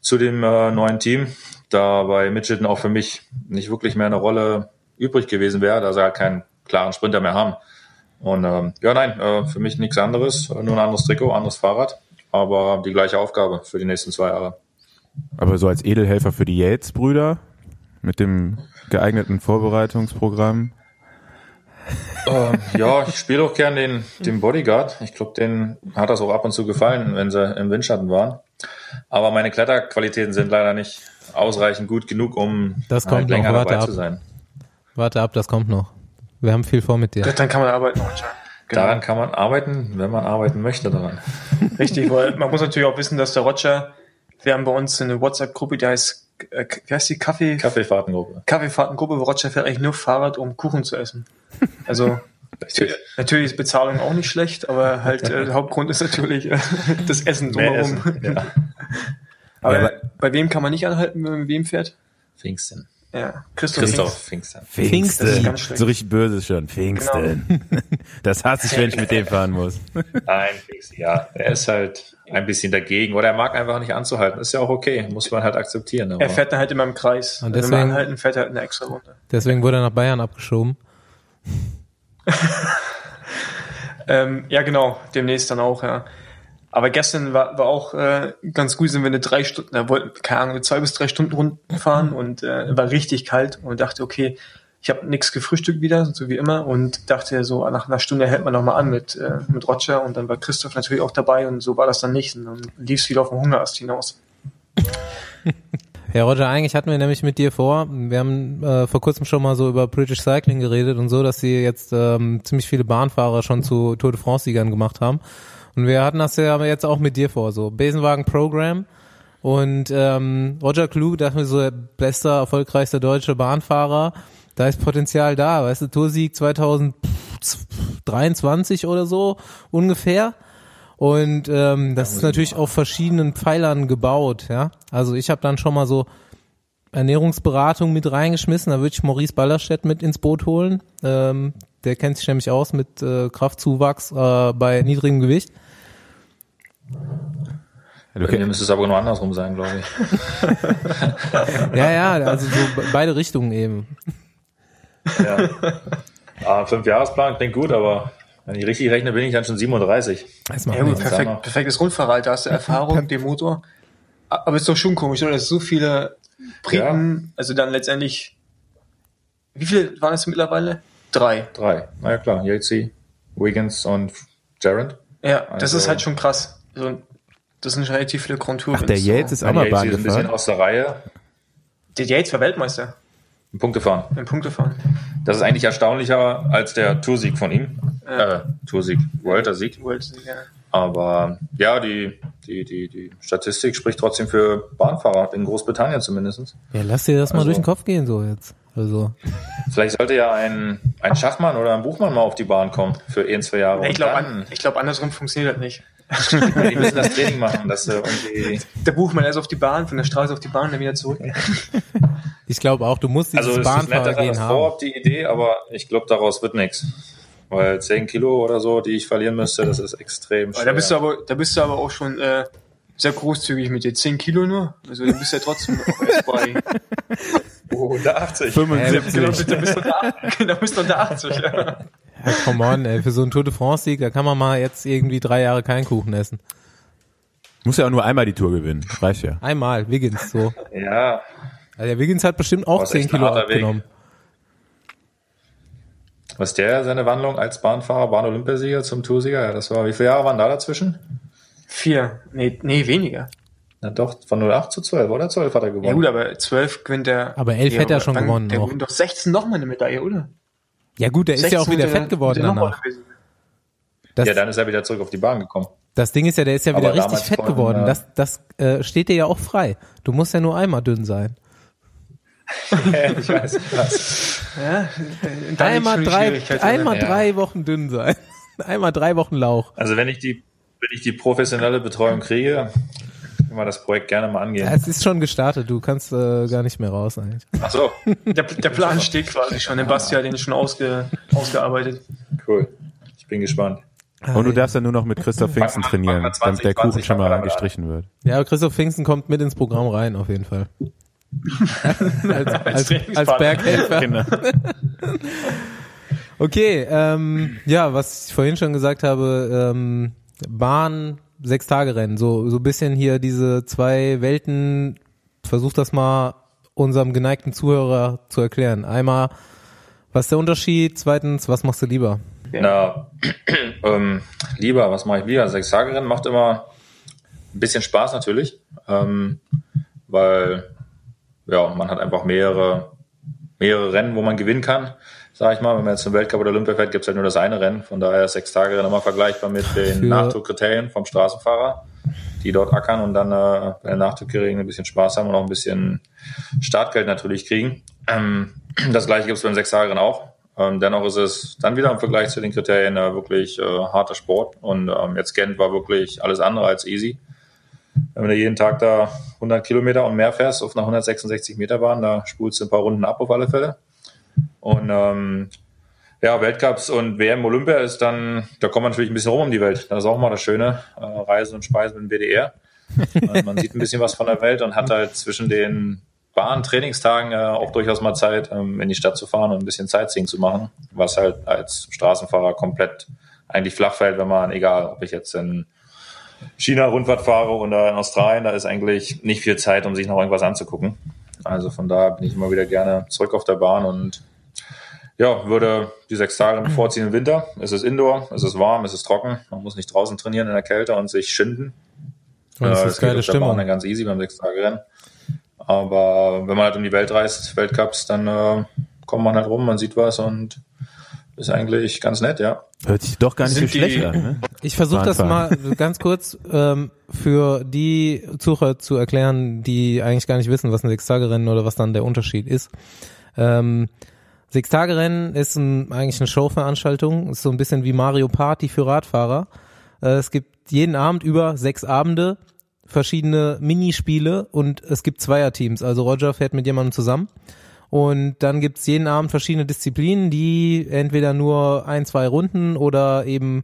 zu dem äh, neuen Team. Da bei Mitchelton auch für mich nicht wirklich mehr eine Rolle übrig gewesen wäre, da sie halt keinen klaren Sprinter mehr haben. Und ähm, ja, nein, äh, für mich nichts anderes, äh, nur ein anderes Trikot, anderes Fahrrad, aber die gleiche Aufgabe für die nächsten zwei Jahre. Aber so als Edelhelfer für die Yates-Brüder mit dem geeigneten Vorbereitungsprogramm. Ähm, ja, ich spiele auch gern den, den Bodyguard. Ich glaube, den hat das auch ab und zu gefallen, wenn sie im Windschatten waren. Aber meine Kletterqualitäten sind leider nicht ausreichend gut genug, um Das kommt halt länger noch, warte dabei ab. zu sein. Warte ab, das kommt noch. Wir haben viel vor mit dir. Dann kann man arbeiten, Roger. Genau. Daran kann man arbeiten, wenn man arbeiten möchte daran. Richtig, weil man muss natürlich auch wissen, dass der Roger, wir haben bei uns eine WhatsApp-Gruppe, die heißt, äh, wie heißt die? Kaffee, Kaffeefahrtengruppe. Kaffeefahrtengruppe, wo Roger fährt eigentlich nur Fahrrad, um Kuchen zu essen. Also, natürlich ist Bezahlung auch nicht schlecht, aber halt, äh, der Hauptgrund ist natürlich äh, das Essen drumherum. Essen. Ja. Aber Ja, bei wem kann man nicht anhalten, wenn man mit wem fährt? Pfingsten. Ja, Christoph. Christoph Pfingsten. Pfingsten. Das ist ganz schlecht. So richtig böse schon. Pfingsten. Das hasse ich, wenn ich mit dem fahren muss. Nein, Pfingsten, ja. Er ist halt ein bisschen dagegen oder er mag einfach nicht anzuhalten. Ist ja auch okay, muss man halt akzeptieren. Aber Er fährt dann halt immer im Kreis. Und Und wenn deswegen- wir anhalten, fährt er halt eine extra Runde. Deswegen wurde er nach Bayern abgeschoben. Ähm, ja, genau, demnächst dann auch, ja. Aber gestern war, war auch äh, ganz gut, sind wir eine drei Stunden, da wollten, keine Ahnung, zwei bis drei Stunden Runden fahren und äh, war richtig kalt und dachte, okay, ich habe nichts gefrühstückt wieder, so wie immer, und dachte so, nach einer Stunde hält man noch mal an mit, äh, mit Roger und dann war Christoph natürlich auch dabei und so war das dann nicht. Und dann lief es wieder auf den Hungerast hinaus. Ja, Roger, eigentlich hatten wir nämlich mit dir vor, wir haben äh, vor kurzem schon mal so über British Cycling geredet und so, dass sie jetzt ähm, ziemlich viele Bahnfahrer schon zu Tour de France-Siegern gemacht haben. Und wir hatten das ja jetzt auch mit dir vor, so Besenwagen-Program. Und ähm, Roger Klug, dachte mir so, bester, erfolgreichster deutscher Bahnfahrer. da ist Potenzial da, weißt du, Toursieg 2023 oder so ungefähr. Und ähm, das ist natürlich auf verschiedenen Pfeilern gebaut, ja. Also ich habe dann schon mal so Ernährungsberatung mit reingeschmissen, da würde ich Maurice Ballerstedt mit ins Boot holen. Ähm, der kennt sich nämlich aus mit äh, Kraftzuwachs äh, bei niedrigem Gewicht. Ja, Bei mir müsste es aber nur andersrum sein, glaube ich. Ja, ja, also so be- beide Richtungen eben. Ja. Ah, fünf Jahresplan klingt gut, aber wenn ich richtig rechne, bin ich dann schon 37. Das Ja perfekt, perfektes Rundfahrrad, da hast du Erfahrung, den Motor. Aber ist doch schon komisch, oder? Dass so viele Briten, also dann letztendlich, wie viele waren es mittlerweile? Drei. Drei. Na ja, klar. Yatesy, Wiggins und Jarrett. Ja, das Also- ist halt schon krass. Also, das sind relativ viele Grand Tour. Ach, der Yates ist auch mal Bahn Yatesy ist ein bisschen gefahren. aus der Reihe. Der Yates war Weltmeister Ein Punkte fahren. im Punktefahren. Das ist eigentlich erstaunlicher als der Toursieg von ihm. Ja. Äh, Toursieg, World-Sieg. World, ja. Aber ja, die, die, die, die Statistik spricht trotzdem für Bahnfahrer, in Großbritannien zumindest. Ja, lass dir das mal Also- durch den Kopf gehen so jetzt. Also, Vielleicht sollte ja ein, ein Schachmann oder ein Buchmann mal auf die Bahn kommen für ein, zwei Jahre. Ich glaube, dann, an, ich glaub, andersrum funktioniert das nicht. Die müssen das Training machen, dass sie irgendwie Der Buchmann erst auf die Bahn, von der Straße auf die Bahn, dann wieder zurück. ich glaube auch, du musst dieses Also ist er Bahnfahrergehen haben. vorhabt, die Idee, aber ich glaube, daraus wird nichts. Weil 10 Kilo oder so, die ich verlieren müsste, das ist extrem schwer. da bist du aber, da bist du aber auch schon äh, sehr großzügig mit dir. 10 Kilo nur. Also da bist du ja trotzdem noch erst bei. oh, 180. 75. Genau, da bist du unter, da bist du unter 80. Ja. Ja, come on, ey, für so einen Tour de France-Sieg, da kann man mal jetzt irgendwie drei Jahre keinen Kuchen essen. Muss ja auch nur einmal die Tour gewinnen. Reicht ja. Einmal, Wiggins, so. Ja, Also der Wiggins hat bestimmt auch Das ist 10 echt ein Kilo harter Weg. abgenommen. was der seine Wandlung als Bahnfahrer, Bahn-Olympiasieger zum Toursieger, ja, das war, wie viele Jahre waren da dazwischen? Vier. Nee, nee, weniger. Na doch, von 08 zu 12 oder 12 hat er gewonnen. Ja gut, aber 12 gewinnt der. Aber 11 hätte er schon gewonnen Der gewinnt doch 16 nochmal eine Medaille, oder? Ja gut, der ist ja auch 16 wieder er- fett geworden danach. Das, ja, dann ist er wieder zurück auf die Bahn gekommen. das Ding ist ja, der ist ja Aber wieder richtig damals fett geworden. äh, Das, das äh, steht dir ja auch frei. Du musst ja nur einmal dünn sein. ich weiß, ich weiß. Ja, da liegt Einmal drei, einmal Ja. drei Wochen dünn sein. einmal drei Wochen Lauch. Also wenn ich die, wenn ich die professionelle Betreuung kriege, können wir das Projekt gerne mal angehen. Ja, es ist schon gestartet, du kannst äh, gar nicht mehr raus eigentlich. Ach so, Der, der Plan steht quasi schon. Der Basti hat den schon ausge, ausgearbeitet. cool. Ich bin gespannt. Und du darfst dann nur noch mit Christoph Pfingsten trainieren, packen wir damit der 20, Kuchen schon mal 20 gestrichen wird. Ja, aber Christoph Pfingsten kommt mit ins Programm rein, auf jeden Fall. als, als, als. Berghelfer. Genau. Okay, ähm, ja, was ich vorhin schon gesagt habe, ähm, Bahn, sechs Tage Rennen, so so ein bisschen hier diese zwei Welten. Versuch das mal unserem geneigten Zuhörer zu erklären. Einmal, was ist der Unterschied? Zweitens, was machst du lieber? Na, ähm, lieber, was mache ich lieber? Sechs Tage Rennen macht immer ein bisschen Spaß natürlich, ähm, weil ja, man hat einfach mehrere, mehrere Rennen, wo man gewinnen kann. Sag ich mal, wenn man jetzt zum Weltcup oder Olympia fährt, gibt's halt nur das eine Rennen. Von daher ist sechs Tage Rennen immer vergleichbar mit den Für- Nachdruckkriterien vom Straßenfahrer, die dort ackern und dann äh, bei den Nachdruckkriterien ein bisschen Spaß haben und auch ein bisschen Startgeld natürlich kriegen. Ähm, das gleiche gibt's beim sechs Tage Rennen auch. Ähm, dennoch ist es dann wieder im Vergleich zu den Kriterien äh, wirklich äh, harter Sport. Und ähm, jetzt Gent war wirklich alles andere als easy. Wenn du jeden Tag da 100 Kilometer und mehr fährst auf einer 166 Meter Bahn, da spulst du ein paar Runden ab auf alle Fälle. Und ähm, ja, Weltcups und WM Olympia ist dann, da kommt man natürlich ein bisschen rum um die Welt. Das ist auch mal das Schöne. Äh, Reisen und Speisen mit dem WDR. Man sieht ein bisschen was von der Welt und hat halt zwischen den Bahn-Trainingstagen äh, auch durchaus mal Zeit, ähm, in die Stadt zu fahren und ein bisschen Sightseeing zu machen, was halt als Straßenfahrer komplett eigentlich flach fällt, wenn man, egal ob ich jetzt in China Rundfahrt fahre oder in Australien, da ist eigentlich nicht viel Zeit, um sich noch irgendwas anzugucken. Also von daher bin ich immer wieder gerne zurück auf der Bahn und ja, würde die sechs Tage bevorziehen im Winter. Es ist Indoor, es ist warm, es ist trocken. Man muss nicht draußen trainieren in der Kälte und sich schinden. Und das Äh, ist geile Stimmung. dann ganz easy beim sechs Tage Rennen. Aber wenn man halt um die Welt reist, Weltcups, dann äh, kommt man halt rum, man sieht was und ist eigentlich ganz nett, ja. Hört sich doch gar nicht so Sind die- schlecht an. Ne? Ich versuche das mal ganz kurz ähm, für die Zuhörer zu erklären, die eigentlich gar nicht wissen, was ein Sechstagerennen oder was dann der Unterschied ist. Ähm, Sechs-Tage-Rennen ist ein, eigentlich eine Showveranstaltung, ist so ein bisschen wie Mario Party für Radfahrer. Äh, es gibt jeden Abend über sechs Abende verschiedene Minispiele und es gibt Zweierteams. Also Roger fährt mit jemandem zusammen und dann gibt's jeden Abend verschiedene Disziplinen, die entweder nur ein, zwei Runden oder eben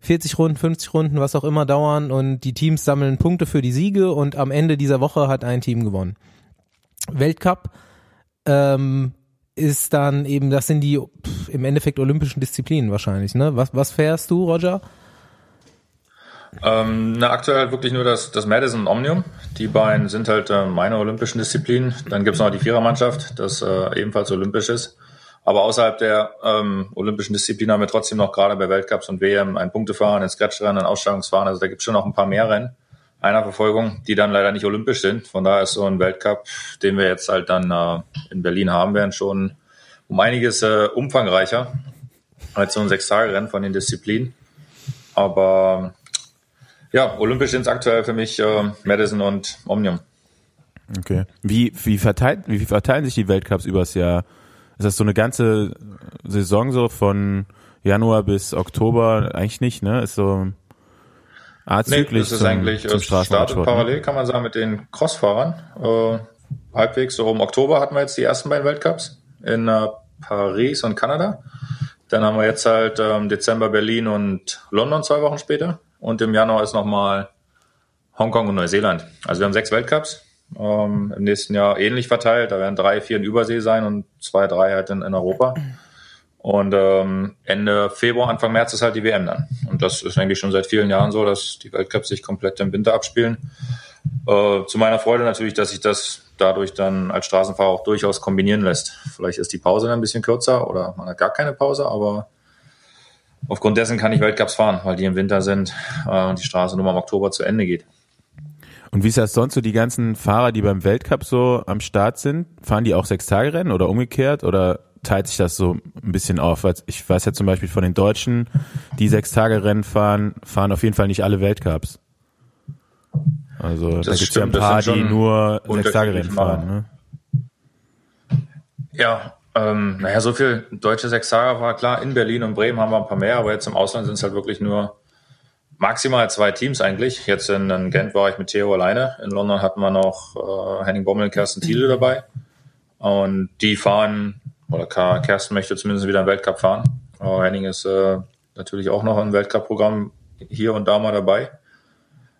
40 Runden, 50 Runden, was auch immer dauern und die Teams sammeln Punkte für die Siege und am Ende dieser Woche hat ein Team gewonnen. Weltcup ähm, ist dann eben, das sind die pff, im Endeffekt olympischen Disziplinen wahrscheinlich, ne? Was, was fährst du, Roger? Ähm, na, aktuell wirklich nur das, das Madison Omnium. Die beiden sind halt äh, meine olympischen Disziplinen. Dann gibt's noch die Vierermannschaft, das äh, ebenfalls olympisch ist. Aber außerhalb der ähm, olympischen Disziplinen haben wir trotzdem noch gerade bei Weltcups und WM ein Punktefahren, ein Scratchrennen, ein Ausstellungsfahren. Also da gibt's schon noch ein paar mehr Rennen einer Verfolgung, die dann leider nicht olympisch sind. Von daher ist so ein Weltcup, den wir jetzt halt dann äh, in Berlin haben werden, schon um einiges äh, umfangreicher als so ein Sechs-Tage-Rennen von den Disziplinen. Aber ja, olympisch sind es aktuell für mich äh, Madison und Omnium. Okay. Wie, wie, verteilt, wie verteilen sich die Weltcups übers Jahr? Ist das so eine ganze Saison so von Januar bis Oktober? Eigentlich nicht, ne? Ist so azyklisch nee, das ist zum, eigentlich zum startet ne? parallel, kann man sagen, mit den Crossfahrern. Äh, halbwegs so um Oktober hatten wir jetzt die ersten beiden Weltcups in äh, Paris und Kanada. Dann haben wir jetzt halt ähm, Dezember Berlin und London zwei Wochen später. Und im Januar ist nochmal Hongkong und Neuseeland. Also wir haben sechs Weltcups. Ähm, Im nächsten Jahr ähnlich verteilt. Da werden drei, vier in Übersee sein und zwei, drei halt in, in Europa. Und ähm, Ende Februar, Anfang März ist halt die WM dann. Und das ist eigentlich schon seit vielen Jahren so, dass die Weltcups sich komplett im Winter abspielen. Äh, zu meiner Freude natürlich, dass sich das dadurch dann als Straßenfahrer auch durchaus kombinieren lässt. Vielleicht ist die Pause dann ein bisschen kürzer oder man hat gar keine Pause, aber aufgrund dessen kann ich Weltcups fahren, weil die im Winter sind äh, und die Straße nur mal im Oktober zu Ende geht. Und wie ist das sonst so, die ganzen Fahrer, die beim Weltcup so am Start sind, fahren die auch Sechs-Tage-Rennen oder umgekehrt oder teilt sich das so ein bisschen auf? Ich weiß ja zum Beispiel von den Deutschen, die Sechs-Tage-Rennen fahren, fahren auf jeden Fall nicht alle Weltcups. Also das da gibt es ja ein paar, die nur Sechs-Tage-Rennen fahren. Ne? Ja, ähm, naja, so viel deutsche Sechs-Tage war klar. In Berlin und Bremen haben wir ein paar mehr, aber jetzt im Ausland sind es halt wirklich nur maximal zwei Teams eigentlich. Jetzt in, in Gent war ich mit Theo alleine. In London hatten wir noch äh, Henning Bommel und Kerstin Thiele dabei. Und die fahren, oder Kerstin möchte zumindest wieder einen Weltcup fahren. Aber Henning ist äh, natürlich auch noch im Weltcup-Programm hier und da mal dabei.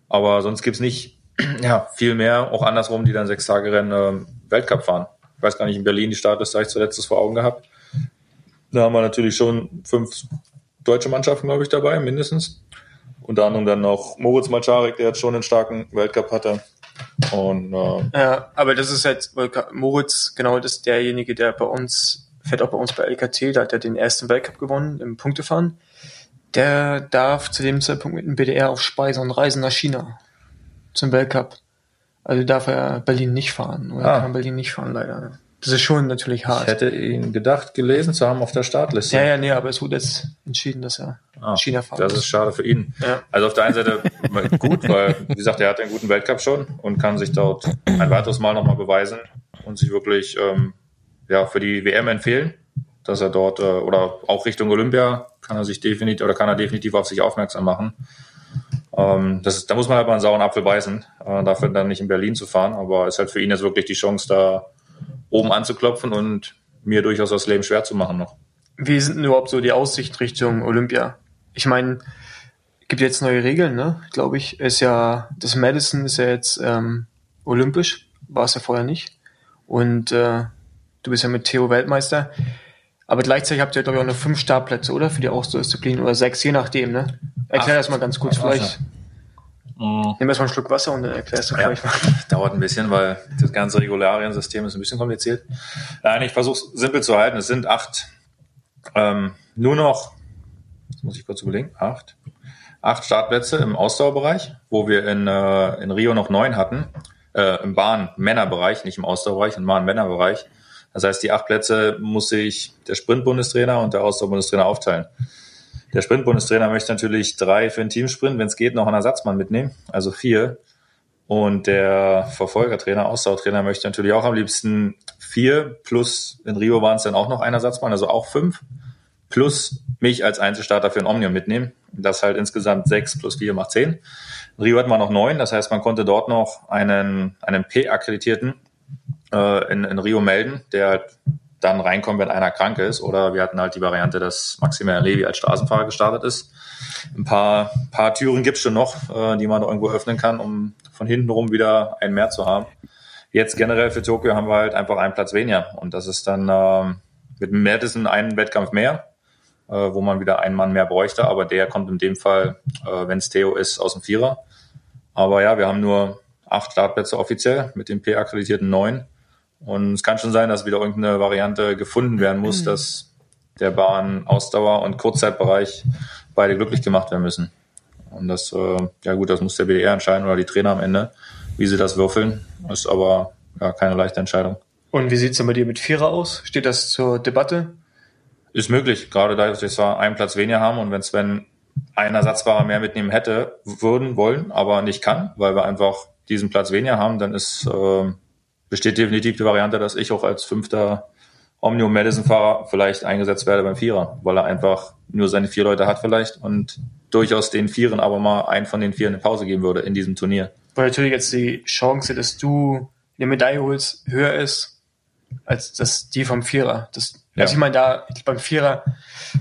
Aber sonst gibt's nicht ja, viel mehr, auch andersrum, die dann sechs Tage Rennen äh, Weltcup fahren. Ich weiß gar nicht, in Berlin die Startliste habe ich zuletzt vor Augen gehabt. Da haben wir natürlich schon fünf deutsche Mannschaften, glaube ich, dabei, mindestens. Unter anderem dann noch Moritz Malcharek, der jetzt schon einen starken Weltcup hatte. Und, äh, ja, aber das ist jetzt, Moritz, genau, das ist derjenige, der bei uns, fährt auch bei uns bei LKT, da hat er den ersten Weltcup gewonnen im Punktefahren. Der darf zu dem Zeitpunkt mit dem BDR auf Speise und reisen nach China zum Weltcup. Also darf er Berlin nicht fahren. Oder ah. kann Berlin nicht fahren, leider. Das ist schon natürlich hart. Ich hätte ihn gedacht, gelesen zu haben auf der Startliste. Ja, ja, nee, aber es wurde jetzt entschieden, dass er ah, China fahren Das ist schade für ihn. Ja. Also auf der einen Seite gut, weil, wie gesagt, er hat einen guten Weltcup schon und kann sich dort ein weiteres Mal nochmal beweisen und sich wirklich ähm, ja, für die WM empfehlen, dass er dort äh, oder auch Richtung Olympia kann er sich definitiv oder kann er definitiv auf sich aufmerksam machen. Ähm, das da muss man halt mal einen sauren Apfel beißen, äh, dafür dann nicht in Berlin zu fahren, aber ist halt für ihn jetzt wirklich die Chance, da oben anzuklopfen und mir durchaus das Leben schwer zu machen noch. Wie sind denn überhaupt so die Aussichten Richtung Olympia? Ich meine, gibt jetzt neue Regeln, ne? Glaube ich. Ist ja, das Madison ist ja jetzt ähm, olympisch, war es ja vorher nicht. Und äh, du bist ja mit Theo Weltmeister. Aber gleichzeitig habt ihr, glaube ich, auch noch fünf Startplätze, oder? Für die Ausdauerdisziplin oder sechs, je nachdem, ne? Erklär Ach, das mal ganz kurz, vielleicht. Mhm. Nimm erstmal einen Schluck Wasser und dann erklärst du ja, gleich mal. Dauert ein bisschen, weil das ganze Regulariensystem ist ein bisschen kompliziert. Nein, ich versuche es simpel zu halten. Es sind acht, ähm, nur noch, jetzt muss ich kurz überlegen, acht, acht Startplätze im Ausdauerbereich, wo wir in, äh, in Rio noch neun hatten, äh, im Bahn-Männerbereich, nicht im Ausdauerbereich, im Bahn-Männerbereich. Das heißt, die acht Plätze muss sich der Sprint-Bundestrainer und der Ausdauerbundestrainer aufteilen. Der Sprint-Bundestrainer möchte natürlich drei für den Teamsprint, wenn es geht, noch einen Ersatzmann mitnehmen, also vier. Und der Verfolgertrainer, Ausdauertrainer möchte natürlich auch am liebsten vier plus in Rio waren es dann auch noch ein Ersatzmann, also auch fünf plus mich als Einzelstarter für ein Omnium mitnehmen. Das halt insgesamt sechs plus vier macht zehn. In Rio hatten wir noch neun, das heißt, man konnte dort noch einen, einen P-Akkreditierten äh, in, in Rio melden, der halt dann reinkommt, wenn einer krank ist. Oder wir hatten halt die Variante, dass Maximilian Levi als Straßenfahrer gestartet ist. Ein paar, paar Türen gibt's schon noch, äh, die man irgendwo öffnen kann, um von hinten rum wieder einen mehr zu haben. Jetzt generell für Tokio haben wir halt einfach einen Platz weniger. Und das ist dann äh, mit Madison einen Wettkampf mehr, äh, wo man wieder einen Mann mehr bräuchte. Aber der kommt in dem Fall, äh, wenn es Theo ist, aus dem Vierer. Aber ja, wir haben nur acht Startplätze offiziell mit den P-akkreditierten neun. Und es kann schon sein, dass wieder irgendeine Variante gefunden werden muss, mhm. dass der Bahn Ausdauer und Kurzzeitbereich beide glücklich gemacht werden müssen. Und das, äh, ja gut, das muss der WDR entscheiden oder die Trainer am Ende, wie sie das würfeln. Ist aber ja keine leichte Entscheidung. Und wie sieht's denn bei dir mit Vierer aus? Steht das zur Debatte? Ist möglich, gerade da wir zwar einen Platz weniger haben und wenn Sven einen Ersatzfahrer mehr mitnehmen hätte, würden, wollen, aber nicht kann, weil wir einfach diesen Platz weniger haben, dann ist äh, besteht definitiv die Variante, dass ich auch als fünfter Omnium Madison Fahrer vielleicht eingesetzt werde beim Vierer, weil er einfach nur seine vier Leute hat vielleicht und durchaus den Vieren aber mal einen von den Vieren eine Pause geben würde in diesem Turnier. Weil natürlich jetzt die Chance, dass du eine Medaille holst, höher ist als das die vom Vierer. Das, ja. Also ich meine, da beim Vierer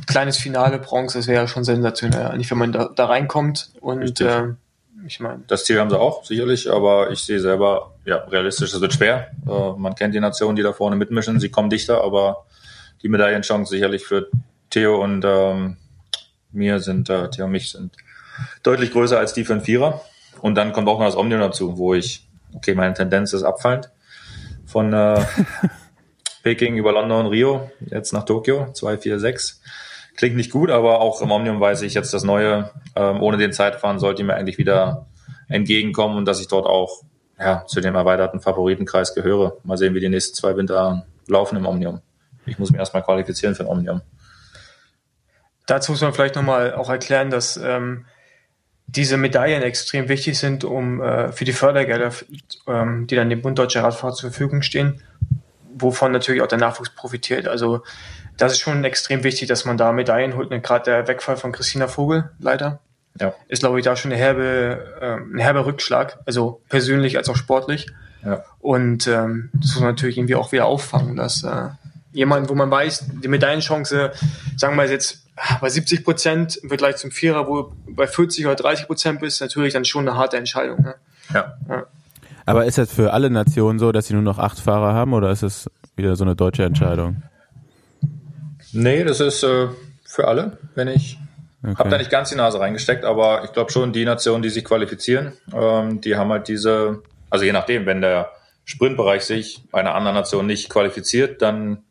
kleines Finale Bronze, das wäre schon sensationell. Nicht, wenn man da, da reinkommt und äh, ich meine. Das Ziel haben sie auch, sicherlich, aber ich sehe selber, ja, realistisch, es wird schwer. Äh, man kennt die Nationen, die da vorne mitmischen, sie kommen dichter, aber die Medaillenchancen sicherlich für Theo und ähm, mir sind, äh, Theo und mich sind deutlich größer als die für einen Vierer. Und dann kommt auch noch das Omnium dazu, wo ich, okay, meine Tendenz ist abfallend. Von äh, Peking über London und Rio, jetzt nach Tokio, 2, 4, 6 klingt nicht gut, aber auch im Omnium weiß ich jetzt das Neue, ähm, ohne den Zeitfahren sollte mir eigentlich wieder entgegenkommen und dass ich dort auch ja, zu dem erweiterten Favoritenkreis gehöre. Mal sehen, wie die nächsten zwei Winter laufen im Omnium. Ich muss mich erstmal qualifizieren für ein Omnium. Dazu muss man vielleicht nochmal auch erklären, dass ähm, diese Medaillen extrem wichtig sind, um äh, für die Fördergelder, ähm, die dann dem Bund Deutscher Radfahrer zur Verfügung stehen, wovon natürlich auch der Nachwuchs profitiert. Also das ist schon extrem wichtig, dass man da Medaillen holt. Und gerade der Wegfall von Christina Vogel, leider, ja. ist, glaube ich, da schon eine herbe, äh, ein herber Rückschlag, also persönlich als auch sportlich. Ja. Und ähm, das muss man natürlich irgendwie auch wieder auffangen, dass äh, jemand, wo man weiß, die Medaillenchance, sagen wir jetzt bei 70 Prozent im Vergleich zum Vierer, wo du bei 40 oder 30 Prozent bist, natürlich dann schon eine harte Entscheidung. Ne? Ja. ja. Aber ist das für alle Nationen so, dass sie nur noch acht Fahrer haben oder ist es wieder so eine deutsche Entscheidung? Nee, das ist äh, für alle, wenn ich okay. habe da nicht ganz die Nase reingesteckt, aber ich glaube schon, die Nationen, die sich qualifizieren, ähm, die haben halt diese, also je nachdem, wenn der Sprintbereich sich einer anderen Nation nicht qualifiziert, dann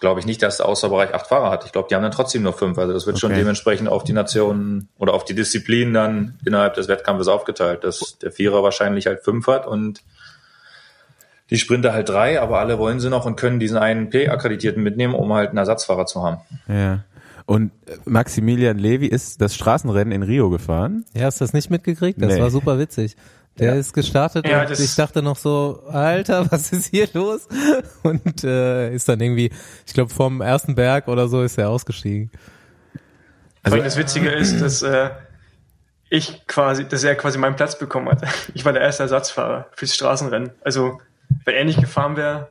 glaube ich nicht, dass der Außerbereich acht Fahrer hat. Ich glaube, die haben dann trotzdem nur fünf. Also das wird okay. schon dementsprechend auf die Nationen oder auf die Disziplinen dann innerhalb des Wettkampfes aufgeteilt, dass der Vierer wahrscheinlich halt fünf hat und die Sprinter halt drei, aber alle wollen sie noch und können diesen einen P-Akkreditierten mitnehmen, um halt einen Ersatzfahrer zu haben. Ja. Und Maximilian Levi ist das Straßenrennen in Rio gefahren. Ja, hast du das nicht mitgekriegt? Das nee. war super witzig. Der ja. ist gestartet ja, und ich dachte noch so, Alter, was ist hier los? Und äh, ist dann irgendwie, ich glaube, vom ersten Berg oder so ist er ausgestiegen. Also das Witzige ist, dass äh, ich quasi, dass er quasi meinen Platz bekommen hat. Ich war der erste Ersatzfahrer fürs Straßenrennen. Also wenn er nicht gefahren wäre,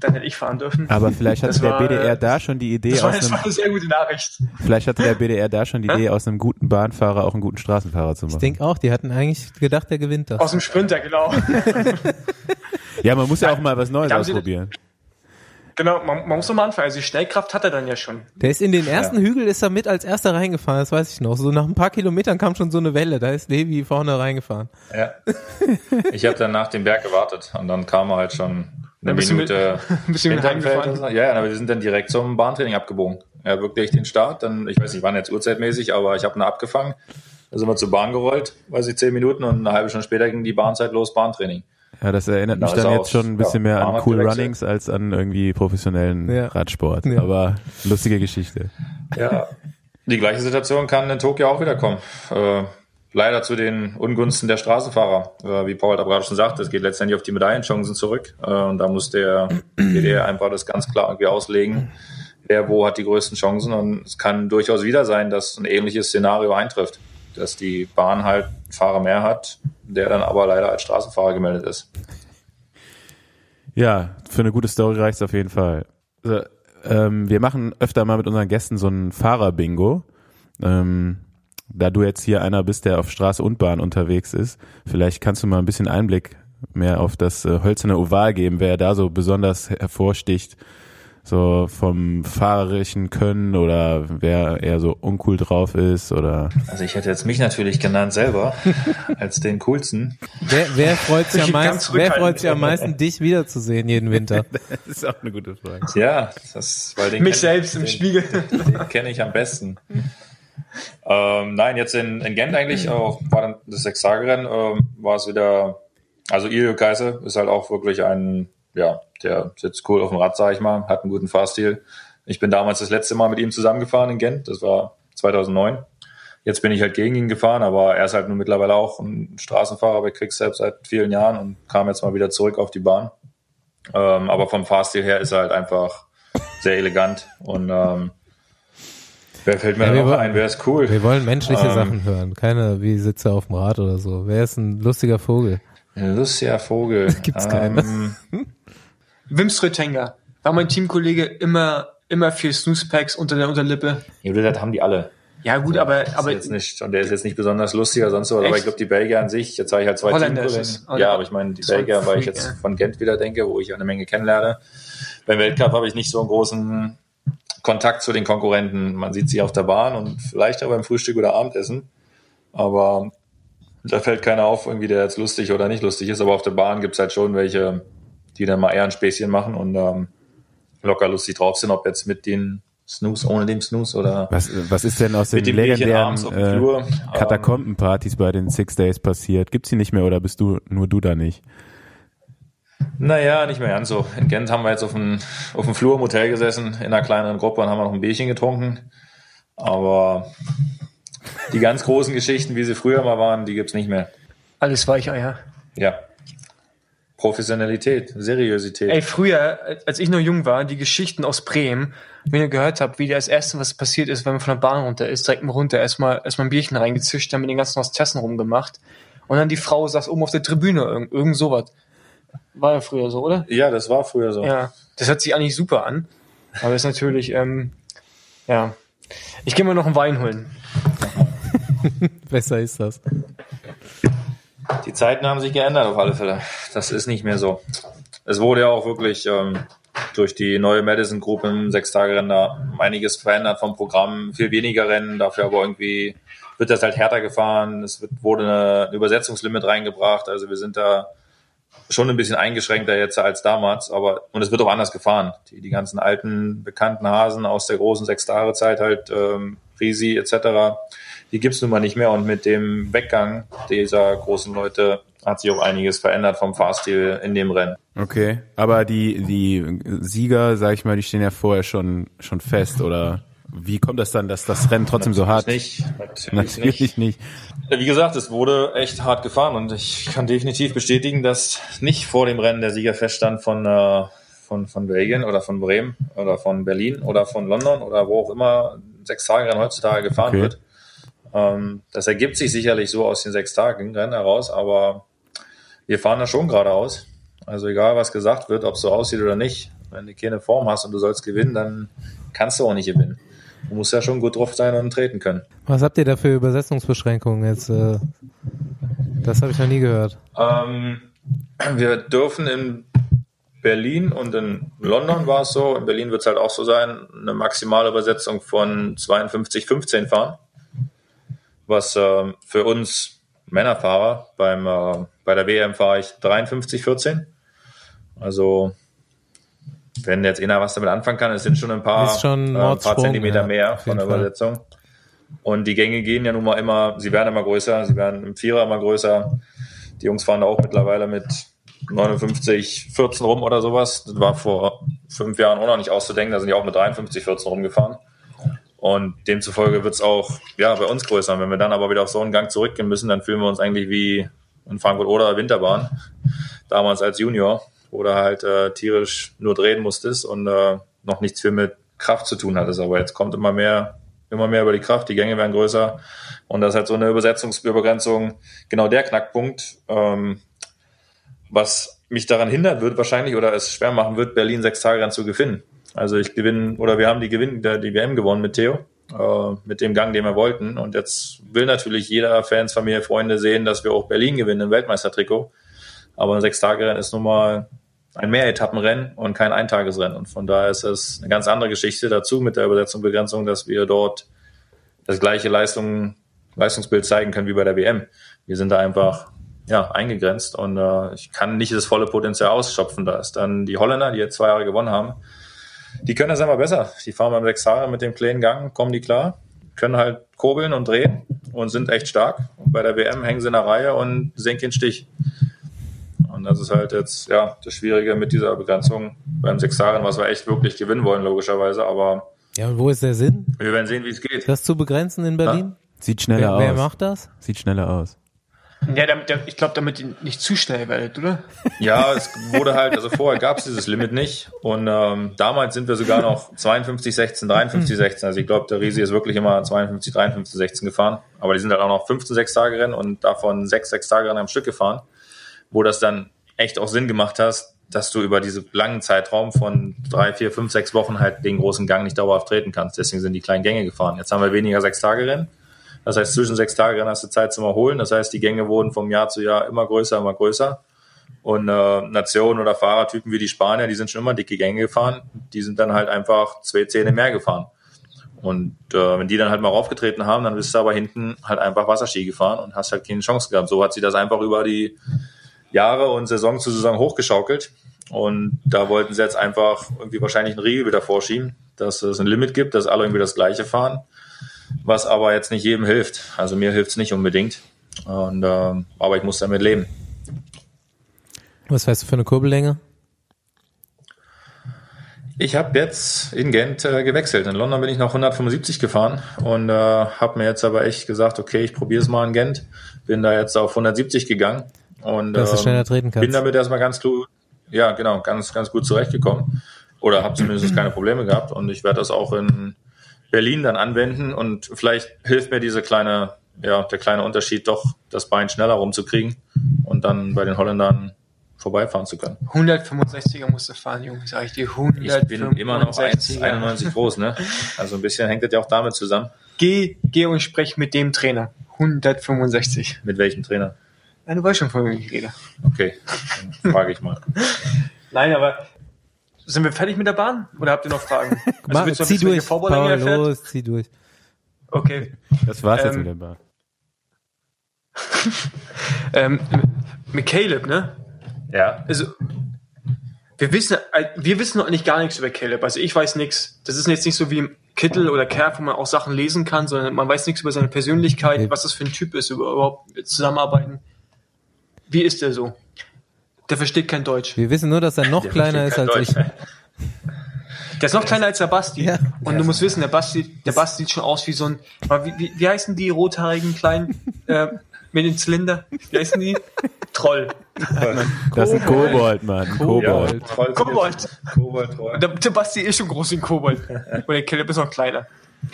dann hätte ich fahren dürfen. Aber vielleicht hatte das der war, BDR da schon die Idee das war, aus das einem, war eine sehr gute Nachricht. Vielleicht hatte der BDR da schon die Idee, aus einem guten Bahnfahrer auch einen guten Straßenfahrer zu machen. Ich denke auch, die hatten eigentlich gedacht, der gewinnt das. Aus dem Sprinter, genau. ja, man muss ja auch mal was Neues ausprobieren. Genau, man, man muss doch mal anfangen. Also die Schnellkraft hat er dann ja schon. Der ist in den ersten ja. Hügel, ist er mit als erster reingefahren, das weiß ich noch. So nach ein paar Kilometern kam schon so eine Welle, da ist Levi vorne reingefahren. Ja. Ich habe dann nach dem Berg gewartet und dann kam er halt schon eine Minute mit, ein bisschen mit Ja, ja, aber wir sind dann direkt zum Bahntraining abgebogen. Ja, wirklich den Start, dann, ich weiß nicht, wann jetzt uhrzeitmäßig, aber ich habe ihn abgefangen. Da sind wir zur Bahn gerollt, weiß ich, zehn Minuten und eine halbe Stunde später ging die Bahnzeit los, Bahntraining. Ja, das erinnert mich dann jetzt schon ein bisschen ja, mehr an Cool Runnings als an irgendwie professionellen ja. Radsport. Ja. Aber lustige Geschichte. Ja, die gleiche Situation kann in Tokio auch wieder kommen. Äh, leider zu den Ungunsten der Straßenfahrer. Äh, wie Paul da gerade schon sagte, es geht letztendlich auf die Medaillenchancen zurück. Äh, und da muss der WDR einfach das ganz klar irgendwie auslegen, wer wo hat die größten Chancen. Und es kann durchaus wieder sein, dass ein ähnliches Szenario eintrifft. Dass die Bahn halt einen Fahrer mehr hat, der dann aber leider als Straßenfahrer gemeldet ist. Ja, für eine gute Story reicht's auf jeden Fall. Also, ähm, wir machen öfter mal mit unseren Gästen so ein Fahrer-Bingo. Ähm, da du jetzt hier einer bist, der auf Straße und Bahn unterwegs ist, vielleicht kannst du mal ein bisschen Einblick mehr auf das äh, hölzerne Oval geben, wer da so besonders hervorsticht, so vom fahrerischen Können oder wer eher so uncool drauf ist oder. Also ich hätte jetzt mich natürlich genannt selber als den coolsten. Wer, wer freut sich am meisten, wer freut sich am meisten, dich wiederzusehen jeden Winter? das ist auch eine gute Frage. Ja, das, weil den Mich selbst im den, Spiegel. Den, den kenne ich am besten. Ähm, nein, jetzt in, in Gent eigentlich, auch war dann das Sechstagerennen, ähm, war es wieder, also Ilio Kaiser ist halt auch wirklich ein, ja, der sitzt cool auf dem Rad, sag ich mal, hat einen guten Fahrstil. Ich bin damals das letzte Mal mit ihm zusammengefahren in Gent, das war 2009. Jetzt bin ich halt gegen ihn gefahren, aber er ist halt nun mittlerweile auch ein Straßenfahrer bei Quickstep seit vielen Jahren und kam jetzt mal wieder zurück auf die Bahn. Ähm, aber vom Fahrstil her ist er halt einfach sehr elegant und ähm, wer fällt mir Ja, noch wollen- ein? Wer ist cool? Wir wollen menschliche Ähm. Sachen hören, keine wie Sitze auf dem Rad oder so. Wer ist ein lustiger Vogel? Ein lustiger Vogel. Gibt's keinen. Wim Strötenga. War mein Teamkollege immer, immer viel Snooze-Packs unter der Unterlippe. ja, das haben die alle. Ja, gut, aber, Ist aber, jetzt nicht, und der ist jetzt nicht besonders lustig oder sonst was, aber ich glaube, die Belgier an sich, jetzt habe ich halt zwei Teamkollegen. es? Ja, aber ich meine, die So Belgier, weil ich jetzt ja. von Gent wieder denke, wo ich eine Menge kennenlerne. Beim Weltcup habe ich nicht so einen großen Kontakt zu den Konkurrenten. Man sieht sie auf der Bahn und vielleicht auch beim Frühstück oder Abendessen. Aber da fällt keiner auf, irgendwie der jetzt lustig oder nicht lustig ist. Aber auf der Bahn gibt's halt schon welche, die dann mal eher ein Späßchen machen und ähm, locker lustig drauf sind, ob jetzt mit den Snooze, ohne den Snooze oder Was, was ist denn aus den dem legendären dem äh, Flur. Katakombenpartys bei den Six Days passiert? Gibt's die nicht mehr oder bist du nur du da nicht? Naja, nicht mehr ganz so. In Gent haben wir jetzt auf dem, auf dem Flur im Hotel gesessen, in einer kleineren Gruppe und haben wir noch ein Bierchen getrunken. Aber die ganz großen Geschichten, wie sie früher mal waren, die gibt's nicht mehr. alles Weicheier. Ja. Professionalität, Seriosität. Ey, früher, als ich noch jung war, die Geschichten aus Bremen, wenn ihr gehört habt, wie das erste, was passiert ist, wenn man von der Bahn runter ist, direkt mal runter, erstmal, erstmal ein Bierchen reingezischt, dann mit den ganzen Hostessen rumgemacht. Und dann die Frau saß oben auf der Tribüne, irgend, irgend sowas. War ja früher so, oder? Ja, das war früher so. Ja. Das hört sich eigentlich super an. Aber ist natürlich, ähm, ja. Ich gehe mal noch einen Wein holen. Besser ist das. Die Zeiten haben sich geändert auf alle Fälle. Das ist nicht mehr so. Es wurde ja auch wirklich ähm, durch die neue Madison Group im Sechstagerennen da einiges verändert vom Programm. Viel weniger Rennen, dafür aber irgendwie wird das halt härter gefahren. Es wird, wurde eine, ein Übersetzungslimit reingebracht. Also wir sind da schon ein bisschen eingeschränkter jetzt als damals, aber und es wird auch anders gefahren. Die, die ganzen alten bekannten Hasen aus der großen Sechstare-Zeit halt ähm, Risi etc. Die gibt's nun mal nicht mehr und mit dem Weggang dieser großen Leute hat sich auch einiges verändert vom Fahrstil in dem Rennen. Okay, aber die die Sieger, sag ich mal, die stehen ja vorher schon schon fest oder wie kommt das dann, dass das Rennen trotzdem so hart? Nicht, natürlich, Natürlich nicht. nicht. Wie gesagt, es wurde echt hart gefahren und ich kann definitiv bestätigen, dass nicht vor dem Rennen der Sieger feststand von, äh, von, von Belgien oder von Bremen oder von Berlin oder von London oder wo auch immer sechs Tage Rennen heutzutage gefahren Okay. wird. Ähm, das ergibt sich sicherlich so aus den sechs Tagen Rennen heraus, aber wir fahren da schon geradeaus. Also egal, was gesagt wird, ob es so aussieht oder nicht, wenn du keine Form hast und du sollst gewinnen, dann kannst du auch nicht gewinnen. Du musst ja schon gut drauf sein und treten können. Was habt ihr da für Übersetzungsbeschränkungen jetzt? Äh, das habe ich noch nie gehört. Ähm, wir dürfen in Berlin und in London war es so, in Berlin wird es halt auch so sein, eine maximale Übersetzung von 52,15 fahren, was ähm, für uns Männerfahrer beim äh, bei der WM fahre ich 53,14. Also wenn jetzt einer was damit anfangen kann, es sind schon ein paar, schon äh, ein paar Zentimeter ja, mehr von der Fall. Übersetzung. Und die Gänge gehen ja nun mal immer, sie werden immer größer, sie werden im Vierer immer größer. Die Jungs fahren da auch mittlerweile mit 59, 14 rum oder sowas. Das war vor fünf Jahren auch noch nicht auszudenken, da sind die auch mit 53, 14 rumgefahren. Und demzufolge wird es auch ja, bei uns größer. Wenn wir dann aber wieder auf so einen Gang zurückgehen müssen, dann fühlen wir uns eigentlich wie in Frankfurt oder Winterbahn, damals als Junior, wo du halt äh, tierisch nur drehen musstest und äh, noch nichts viel mit Kraft zu tun hattest. Aber jetzt kommt immer mehr, immer mehr über die Kraft, die Gänge werden größer und das ist halt so eine Übersetzungsübergrenzung genau der Knackpunkt, ähm, was mich daran hindern wird wahrscheinlich oder es schwer machen wird, Berlin sechs Tage dann zu gewinnen. Also ich gewinne oder wir haben die Gewinn die WM gewonnen mit Theo äh, mit dem Gang, den wir wollten. Und jetzt will natürlich jeder Fans, Familie, Freunde sehen, dass wir auch Berlin gewinnen im Weltmeistertrikot. Aber ein Sechstagerennen ist nun mal ein Mehretappenrennen und kein Eintagesrennen. Und von daher ist es eine ganz andere Geschichte dazu mit der Übersetzung Begrenzung, dass wir dort das gleiche Leistung, Leistungsbild zeigen können wie bei der WM. Wir sind da einfach ja, eingegrenzt und äh, ich kann nicht das volle Potenzial ausschöpfen. Da ist dann die Holländer, die jetzt zwei Jahre gewonnen haben, die können das einmal besser. Die fahren beim Sechsfahrer mit dem kleinen Gang, kommen die klar, können halt kurbeln und drehen und sind echt stark. Und bei der WM hängen sie in der Reihe und senken den Stich. Und das ist halt jetzt, ja, das Schwierige mit dieser Begrenzung beim Sechsaren, was wir echt wirklich gewinnen wollen, logischerweise. Aber ja, und wo ist der Sinn? Wir werden sehen, wie es geht. Das zu begrenzen in Berlin? Ja? Sieht schneller wer, aus. Wer macht das? Sieht schneller aus. Ja, damit, ich glaube, damit ihr nicht zu schnell werdet, oder? Ja, es wurde halt, also vorher gab es dieses Limit nicht. Und ähm, damals sind wir sogar noch 52, 16, 53, 16. Also ich glaube, der Risi ist wirklich immer 52, 53, 16 gefahren. Aber die sind halt auch noch 15 Sechs-Tage-Rennen und davon sechs Sechs-Tage-Rennen am Stück gefahren, wo das dann echt auch Sinn gemacht hast, dass du über diesen langen Zeitraum von drei, vier, fünf, sechs Wochen halt den großen Gang nicht dauerhaft treten kannst. Deswegen sind die kleinen Gänge gefahren. Jetzt haben wir weniger Sechs-Tage-Rennen das heißt, zwischen sechs Tagen hast du Zeit zum Erholen. Das heißt, die Gänge wurden vom Jahr zu Jahr immer größer, immer größer. Und äh, Nationen oder Fahrertypen wie die Spanier, die sind schon immer dicke Gänge gefahren. Die sind dann halt einfach zwei Zähne mehr gefahren. Und äh, wenn die dann halt mal raufgetreten haben, dann bist du aber hinten halt einfach Wasserski gefahren und hast halt keine Chance gehabt. So hat sie das einfach über die Jahre und Saison zu Saison hochgeschaukelt. Und da wollten sie jetzt einfach irgendwie wahrscheinlich einen Riegel wieder vorschieben, dass es ein Limit gibt, dass alle irgendwie das Gleiche fahren was aber jetzt nicht jedem hilft. Also mir hilft es nicht unbedingt. Und, äh, aber ich muss damit leben. Was weißt du für eine Kurbellänge? Ich habe jetzt in Gent äh, gewechselt. In London bin ich noch 175 gefahren und äh, habe mir jetzt aber echt gesagt, okay, ich probiere es mal in Gent. Bin da jetzt auf 170 gegangen und Dass du ähm, schneller treten kannst. bin damit erstmal ganz gut, ja genau, ganz ganz gut zurechtgekommen oder habe zumindest keine Probleme gehabt und ich werde das auch in Berlin dann anwenden und vielleicht hilft mir diese kleine, ja, der kleine Unterschied doch, das Bein schneller rumzukriegen und dann bei den Holländern vorbeifahren zu können. 165er musst du fahren, Junge, sag ich dir. 165er. Ich bin immer noch 1,91 groß, ne? Also ein bisschen hängt das ja auch damit zusammen. Geh, geh und sprech mit dem Trainer. 165. Mit welchem Trainer? Ja, du weißt schon, von wem ich rede. Okay, dann frage ich mal. Nein, aber sind wir fertig mit der Bahn? Oder habt ihr noch Fragen? Mach, willst du noch zieh durch, Paul, los, zieh durch. Okay. Das war's jetzt Ähm, mit der Bar. Ähm, mit Caleb, ne? Ja. Also, wir wissen, äh, wir wissen noch nicht gar nichts über Caleb. Also ich weiß nichts. Das ist jetzt nicht so wie im Kittel oder Kerr, wo man auch Sachen lesen kann, sondern man weiß nichts über seine Persönlichkeit, was das für ein Typ ist, über überhaupt zusammenarbeiten. Wie ist der so? Der versteht kein Deutsch. Wir wissen nur, dass er noch Der kleiner ist als kein ich. Deutsch. Der ist noch kleiner als der Basti. Ja. Und du musst wissen, der Basti, der Basti sieht schon aus wie so ein, wie, wie, wie heißen die rothaarigen kleinen, äh, mit dem Zylinder? Wie heißen die? Troll. Das ist ein Kobold, Mann. Kobold. Ja, Kobold. Kobold, Troll. Der, der Basti ist schon groß wie ein Kobold. Und der Caleb ist noch kleiner.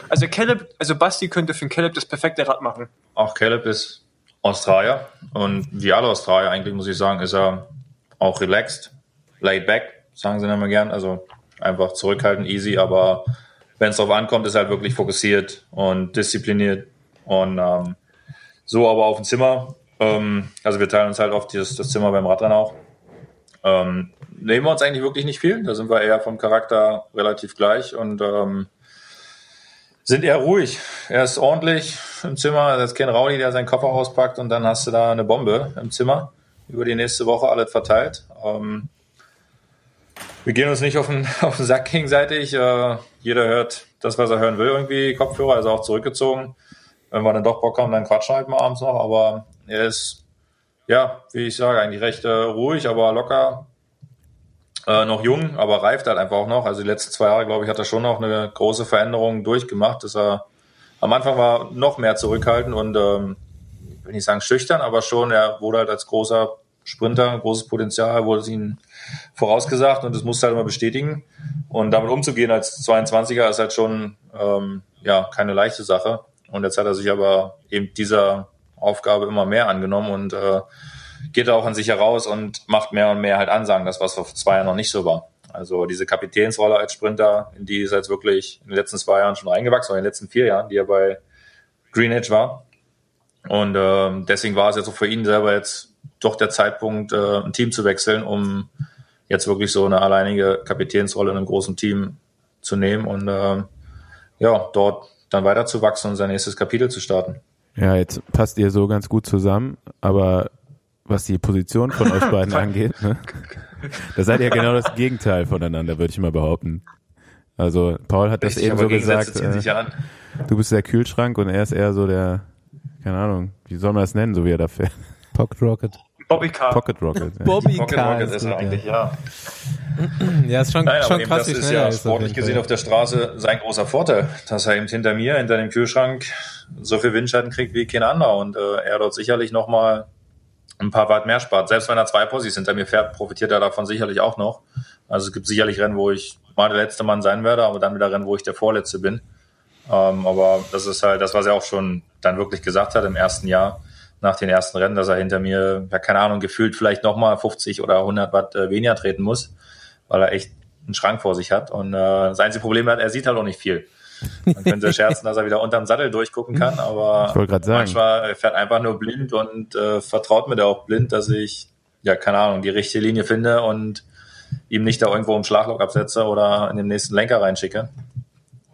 Also Caleb, also Basti könnte für den Caleb das perfekte Rad machen. Auch Caleb ist Australier und wie alle Australier eigentlich, muss ich sagen, ist er auch relaxed, laid back, sagen sie dann immer gern. Also einfach zurückhaltend, easy, aber wenn es darauf ankommt, ist halt wirklich fokussiert und diszipliniert und ähm, so aber auf dem Zimmer. Ähm, also wir teilen uns halt oft das, das Zimmer beim Radrennen auch. Ähm, nehmen wir uns eigentlich wirklich nicht viel. Da sind wir eher vom Charakter relativ gleich und ähm, sind eher ruhig. Er ist ordentlich im Zimmer. Das ist kein Raudi, der seinen Koffer auspackt und dann hast du da eine Bombe im Zimmer. Über die nächste Woche alles verteilt. Ähm, wir gehen uns nicht auf den, auf den Sack gegenseitig. Äh, jeder hört das, was er hören will, irgendwie Kopfhörer, also auch zurückgezogen. Wenn wir dann doch Bock haben, dann quatschen halt mal abends noch. Aber er ist, ja, wie ich sage, eigentlich recht äh, ruhig, aber locker. Äh, noch jung, aber reift halt einfach auch noch. Also die letzten zwei Jahre, glaube ich, hat er schon noch eine große Veränderung durchgemacht, dass er am Anfang war noch mehr zurückhaltend und ähm, will nicht sagen schüchtern, aber schon, er wurde halt als großer Sprinter, großes Potenzial, wurde es ihm vorausgesagt und das musste halt immer bestätigen. Und damit umzugehen als 22er ist halt schon ähm, ja keine leichte Sache. Und jetzt hat er sich aber eben dieser Aufgabe immer mehr angenommen und äh, geht auch an sich heraus und macht mehr und mehr halt Ansagen, das was vor zwei Jahren noch nicht so war. Also diese Kapitänsrolle als Sprinter, in die ist jetzt wirklich in den letzten zwei Jahren schon reingewachsen, oder in den letzten vier Jahren, die er bei Greenwich war. Und äh, deswegen war es jetzt auch für ihn selber jetzt doch der Zeitpunkt, äh, ein Team zu wechseln, um jetzt wirklich so eine alleinige Kapitänsrolle in einem großen Team zu nehmen und äh, ja, dort dann weiterzuwachsen und sein nächstes Kapitel zu starten. Ja, jetzt passt ihr so ganz gut zusammen, aber was die Position von euch beiden angeht, ne? da seid ihr genau das Gegenteil voneinander, würde ich mal behaupten. Also Paul hat Richtig, das eben so gesagt, äh, an. du bist der Kühlschrank und er ist eher so der, keine Ahnung, wie soll man das nennen, so wie er da fährt. Pocket Rocket. Bobby Car. Pocket Rocket. Ja. Bobby Pocket Car Rocket ist ist er eigentlich, ja. ja. Ist schon, Nein, schon aber eben krass, das ist ja ist. sportlich jeden gesehen auf der Straße sein großer Vorteil, dass er eben hinter mir, hinter dem Kühlschrank so viel Windschatten kriegt wie kein anderer und äh, er dort sicherlich nochmal ein paar Watt mehr spart. Selbst wenn er zwei Possis hinter mir fährt, profitiert er davon sicherlich auch noch. Also es gibt sicherlich Rennen, wo ich mal der letzte Mann sein werde, aber dann wieder Rennen, wo ich der Vorletzte bin. Ähm, aber das ist halt das, was er auch schon dann wirklich gesagt hat im ersten Jahr, nach den ersten Rennen, dass er hinter mir, ja keine Ahnung, gefühlt vielleicht nochmal 50 oder 100 Watt äh, weniger treten muss, weil er echt einen Schrank vor sich hat. Und äh, das einzige Problem hat, er sieht halt auch nicht viel. Man könnte scherzen, dass er wieder unterm Sattel durchgucken kann, aber manchmal er fährt einfach nur blind und äh, vertraut mir da auch blind, dass ich, ja, keine Ahnung, die richtige Linie finde und ihm nicht da irgendwo im Schlagloch absetze oder in den nächsten Lenker reinschicke.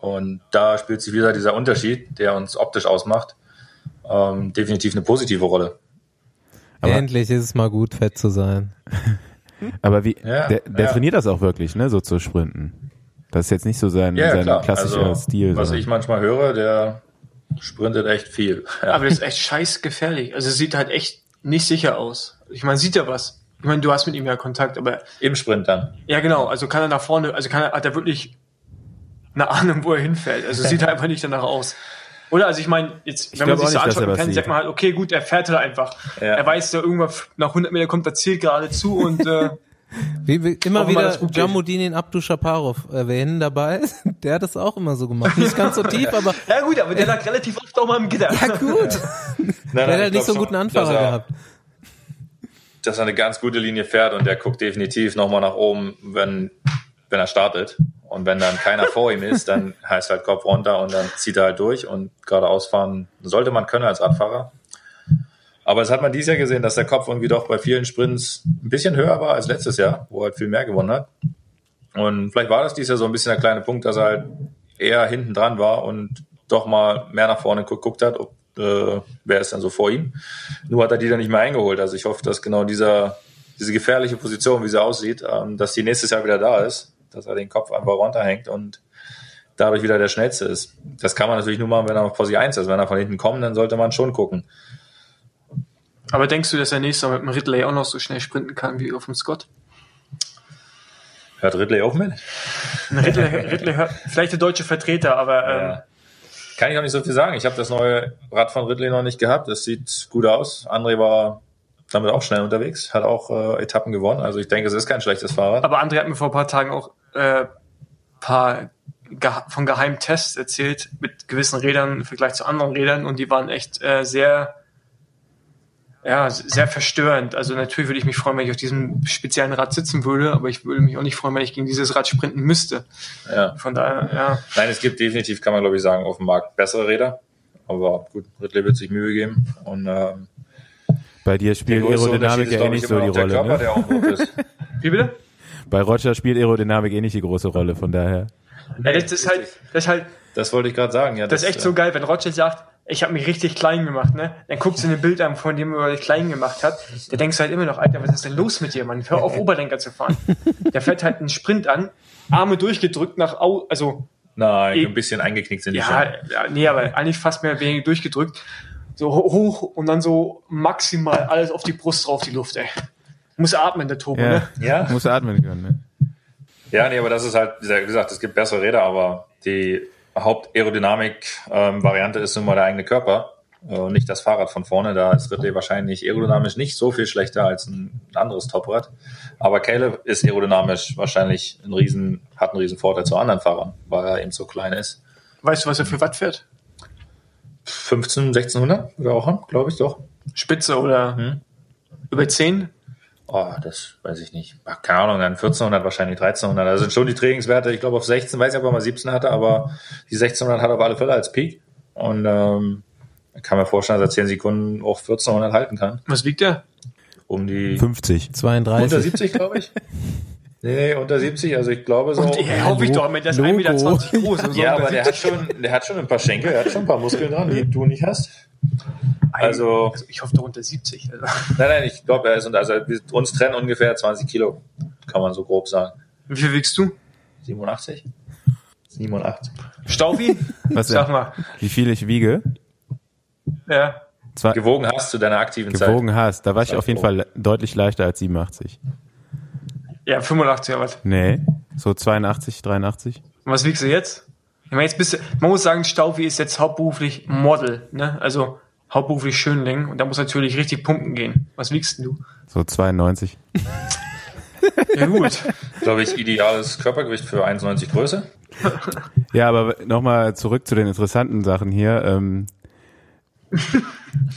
Und da spielt sich wieder dieser Unterschied, der uns optisch ausmacht, ähm, definitiv eine positive Rolle. Aber- Endlich ist es mal gut, fett zu sein. Aber wie, Ja, der, der ja. trainiert das auch wirklich, ne, so zu sprinten. Das ist jetzt nicht so sein, Ja, sein klassischer Also, Stil. was sondern- ich manchmal höre, der sprintet echt viel. Ja. Aber das ist echt scheiß gefährlich. Also es sieht halt echt nicht sicher aus. Ich meine, sieht er was? Ich meine, du hast mit ihm ja Kontakt, aber Im Sprint dann. ja genau, also kann er nach vorne, also kann er, hat er wirklich eine Ahnung, wo er hinfällt. Also es sieht einfach nicht danach aus. Oder? Also ich meine, jetzt, wenn man sich so nicht, anschaut, kann, sagt man halt, okay, gut, er fährt halt einfach. Ja. Er weiß, da irgendwann nach 100 Meter kommt der Ziel gerade zu und äh, Wie wir immer wieder. Jamudin Abdu Shaparov erwähnen dabei. Der hat das auch immer so gemacht. Nicht ganz so tief, aber ja gut, aber der lag relativ oft auch mal im Gitter. ja gut. Nein, Der hat ich halt nicht so einen guten Anfahrer er, gehabt. Dass er eine ganz gute Linie fährt und der guckt definitiv nochmal nach oben, wenn, wenn er startet. Und wenn dann keiner vor ihm ist, dann heißt halt Kopf runter und dann zieht er halt durch und geradeaus fahren sollte man können als Radfahrer. Aber es hat man dieses Jahr gesehen, dass der Kopf irgendwie doch bei vielen Sprints ein bisschen höher war als letztes Jahr, wo er halt viel mehr gewonnen hat. Und vielleicht war das dieses Jahr so ein bisschen der kleine Punkt, dass er halt eher hinten dran war und doch mal mehr nach vorne geguckt hat, ob, äh, wer ist denn so vor ihm. Nur hat er die dann nicht mehr eingeholt. Also ich hoffe, dass genau dieser, diese gefährliche Position, wie sie aussieht, ähm, dass die nächstes Jahr wieder da ist, dass er den Kopf einfach runterhängt und dadurch wieder der Schnellste ist. Das kann man natürlich nur machen, wenn er auf Posi 1 ist. Wenn er von hinten kommt, dann sollte man schon gucken. Aber denkst du, dass er nächstes Mal mit dem Ridley auch noch so schnell sprinten kann wie auf dem Scott? Hört Ridley auch mit? Ridley, Ridley hört, vielleicht der deutsche Vertreter, aber ähm, Ja. Kann ich noch nicht so viel sagen. Ich habe das neue Rad von Ridley noch nicht gehabt. Das sieht gut aus. André war damit auch schnell unterwegs, hat auch äh, Etappen gewonnen. Also ich denke, es ist kein schlechtes Fahrrad. Aber André hat mir vor ein paar Tagen auch äh, paar geha von geheimen Tests erzählt mit gewissen Rädern im Vergleich zu anderen Rädern und die waren echt äh, sehr ja, sehr verstörend. Also natürlich würde ich mich freuen, wenn ich auf diesem speziellen Rad sitzen würde, aber ich würde mich auch nicht freuen, wenn ich gegen dieses Rad sprinten müsste. Ja. Von daher, ja. Nein, es gibt definitiv, kann man glaube ich sagen, auf dem Markt bessere Räder. Aber gut, Ridley wird sich Mühe geben. Und ähm, Bei dir spielt Aerodynamik ja eh nicht ich, so die noch der Rolle. Körper, Ne? der auch ist. Wie bitte? Bei Roger spielt Aerodynamik eh nicht die große Rolle, von daher. Ja, das ist halt, das ist halt, Das wollte ich gerade sagen. Ja, das ist echt so geil, wenn Roger sagt, ich habe mich richtig klein gemacht, ne? Dann guckst du ein Bild an, von dem er dich klein gemacht hat. Da denkst du halt immer noch, Alter, was ist denn los mit dir, Mann? Hör auf, Oberlenker zu fahren. Der fährt halt einen Sprint an, Arme durchgedrückt nach au, also Nein, Eh- ein bisschen eingeknickt sind die ja, schon. ja, nee, aber eigentlich fast mehr wenig durchgedrückt. So ho- hoch und dann so maximal alles auf die Brust drauf, die Luft, ey. Muss atmen, der Turbo, Ja, ne? Ja? muss atmen können. Ne? Ja, nee, aber das ist halt, wie gesagt, es gibt bessere Räder, aber die Hauptaerodynamik-Variante ist nun mal der eigene Körper äh, und nicht das Fahrrad von vorne. Da ist Ridley wahrscheinlich aerodynamisch nicht so viel schlechter als ein anderes Toprad. Aber Caleb ist aerodynamisch wahrscheinlich ein riesen, hat einen riesen Vorteil zu anderen Fahrern, weil er eben so klein ist. Weißt du, was er für Watt fährt? 15, 1600 würde er auch haben, glaube ich doch. Spitze oder Hm. über 10? Oh, das weiß ich nicht. Ach, Keine Ahnung, dann 1400, wahrscheinlich 1300. Das sind schon die Trainingswerte. Ich glaube auf 16, weiß nicht, ob er mal 17 hatte, aber die 1600 hat er auf alle Fälle als Peak. Und ähm, ich kann mir vorstellen, dass er 10 Sekunden auch 1400 halten kann. Was wiegt er? Um die 50. unter 32. 70, glaube ich. Nee, nee, unter 70. Also ich glaube so. Und ja, hoffe ich doch, mit der ist 1,20 Logo. Meter groß. ja, unter aber der hat 70. schon, der hat schon ein paar Schenkel, er hat schon ein paar Muskeln dran, die du nicht hast. Also, also ich hoffe doch unter 70. Also. nein, nein, ich glaube, er ist, unter- also wir- uns trennen ungefähr 20 Kilo, kann man so grob sagen. Wie viel wiegst du? 87? 87. Staufi? Was Sag ja, mal. wie viel ich wiege? Ja. Zwei, Gewogen hast zu deiner aktiven Zeit. gewogen hast. Da war ich auf jeden. Fall deutlich leichter als 87. Ja, 85 oder was. Nee, so 82, 83. Und was wiegst du jetzt? Ich meine, jetzt bist du, man muss sagen, Staufi ist jetzt hauptberuflich Model, ne? Also hauptberuflich Schönling und da muss natürlich richtig pumpen gehen. Was wiegst denn du? So 92. Ja gut. Glaube ich, ideales Körpergewicht für 1,90 Größe. Ja, aber nochmal zurück zu den interessanten Sachen hier. Ähm,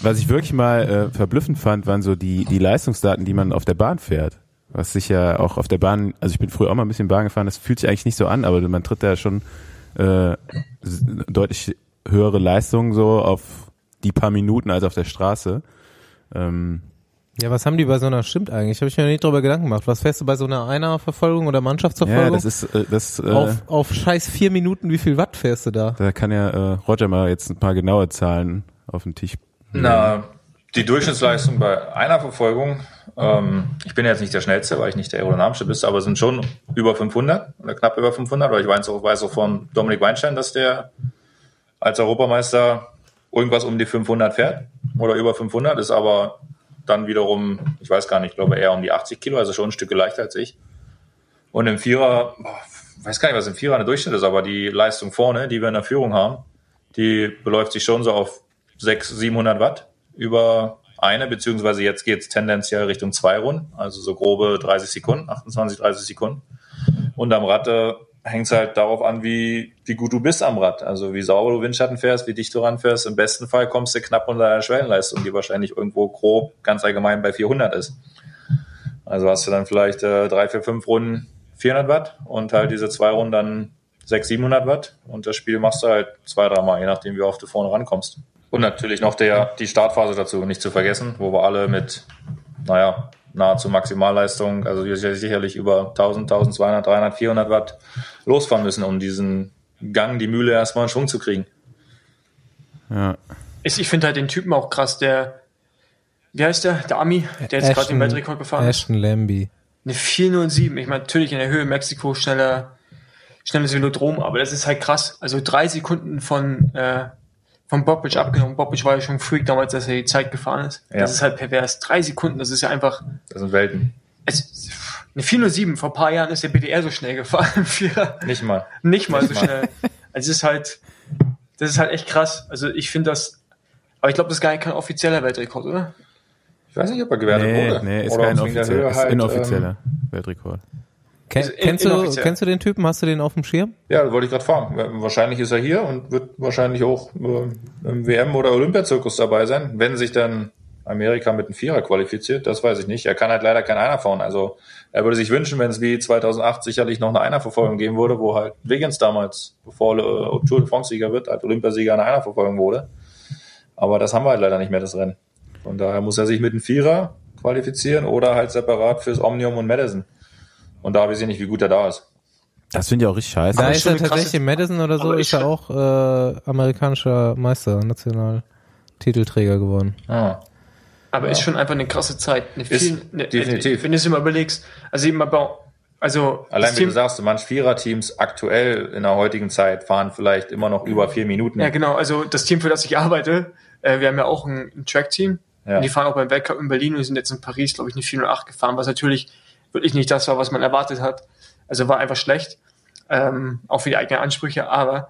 was ich wirklich mal äh, verblüffend fand, waren so die, die Leistungsdaten, die man auf der Bahn fährt. Was sich ja auch auf der Bahn, also ich bin früher auch mal ein bisschen Bahn gefahren, das fühlt sich eigentlich nicht so an, aber man tritt da schon äh, deutlich höhere Leistungen so auf die paar Minuten als auf der Straße. Ähm, Ja, was haben die bei so einer, stimmt eigentlich, habe ich mir noch nicht drüber Gedanken gemacht. Was fährst du bei so einer Einerverfolgung oder Mannschaftsverfolgung? ja, das ist äh, das äh, auf, auf scheiß vier Minuten, wie viel Watt fährst du da? da kann ja äh, Roger mal jetzt ein paar genaue Zahlen auf den Tisch. Na, die Durchschnittsleistung bei einer Verfolgung, ähm, ich bin jetzt nicht der Schnellste, weil ich nicht der aerodynamische bin, aber es sind schon über 500 oder knapp über 500, weil ich weiß auch, weiß auch von Dominik Weinstein, dass der als Europameister irgendwas um die 500 fährt oder über 500, ist aber dann wiederum, ich weiß gar nicht, ich glaube eher um die 80 Kilo, also schon ein Stück leichter als ich. Und im Vierer, weiß gar nicht, was im Vierer der Durchschnitt ist, aber die Leistung vorne, die wir in der Führung haben, die beläuft sich schon so auf 600, 700 Watt über eine, beziehungsweise jetzt geht's tendenziell Richtung zwei Runden, also so grobe 30 Sekunden, 28, 30 Sekunden. Und am äh, hängt es halt darauf an, wie, wie gut du bist am Rad. Also wie sauber du Windschatten fährst, wie dicht du ranfährst. Im besten Fall kommst du knapp unter der Schwellenleistung, die wahrscheinlich irgendwo grob ganz allgemein bei 400 ist. Also hast du dann vielleicht äh, drei, vier, fünf Runden 400 Watt und halt diese zwei Runden dann 600, 700 Watt. Und das Spiel machst du halt zwei, dreimal, je nachdem, wie oft du vorne rankommst. Und natürlich noch der, die Startphase dazu nicht zu vergessen, wo wir alle mit, naja, nahezu Maximalleistung, also sicherlich über 1000, 1200, 300, 400 Watt losfahren müssen, um diesen Gang, die Mühle erstmal in Schwung zu kriegen. Ja. Ich, ich finde halt den Typen auch krass, der, wie heißt der? Der Ami, der jetzt gerade den Weltrekord gefahren ist. Ashton Lambie. Eine 407. Ich meine, natürlich in der Höhe Mexiko schneller, schnelles Velodrom, aber das ist halt krass. Also drei Sekunden von, äh, von Bobic abgenommen. Bobic war ja schon ein Freak damals, dass er die Zeit gefahren ist. Ja. Das ist halt pervers. Drei Sekunden, das ist ja einfach, Das sind Welten. es, eine 407. Vor ein paar Jahren ist der BDR so schnell gefahren. Nicht mal. Nicht mal so Nicht mal. schnell. Also es ist halt, das ist halt echt krass. Also ich finde das, aber ich glaube, das ist gar nicht kein offizieller Weltrekord, oder? Ich weiß nicht, ob er gewertet Nee, wurde. nee, ist Oder kein offizieller, ist halt, inoffizieller Weltrekord. Ken, Also in- kennst, du, kennst du den Typen? Hast du den auf dem Schirm? Ja, wollte ich gerade fragen. Wahrscheinlich ist er hier und wird wahrscheinlich auch äh, im WM- oder Olympiazirkus dabei sein, wenn sich dann Amerika mit einem Vierer qualifiziert. Das weiß ich nicht. Er kann halt leider kein Einer fahren. Also er würde sich wünschen, wenn es wie 2008 sicherlich noch eine Einerverfolgung geben würde, wo halt Wiggins damals, bevor äh, Tour de France-Sieger wird, halt Olympiasieger in einer Einerverfolgung wurde. Aber das haben wir halt leider nicht mehr, das Rennen. Von daher muss er sich mit einem Vierer qualifizieren oder halt separat fürs Omnium und Madison. Und da weiß ich nicht, wie gut er da ist. Das finde ich auch richtig scheiße. Da Aber ist er tatsächlich in Madison oder so, ist ich er auch äh, amerikanischer Meister, Nationaltitelträger geworden. Ah. Aber ist schon einfach eine krasse Zeit. Eine Ist viel, eine, definitiv. Wenn du es mal überlegst, also eben aber, also Allein wie du Team- sagst, manch Viererteams aktuell in der heutigen Zeit fahren vielleicht immer noch über vier Minuten. Ja, genau. Also das Team, für das ich arbeite, äh, wir haben ja auch ein, ein Track-Team. Ja. Und die fahren auch beim Weltcup in Berlin und sind jetzt in Paris, glaube ich, eine 408 gefahren, was natürlich wirklich nicht das war, was man erwartet hat. Also war einfach schlecht, ähm, auch für die eigenen Ansprüche, aber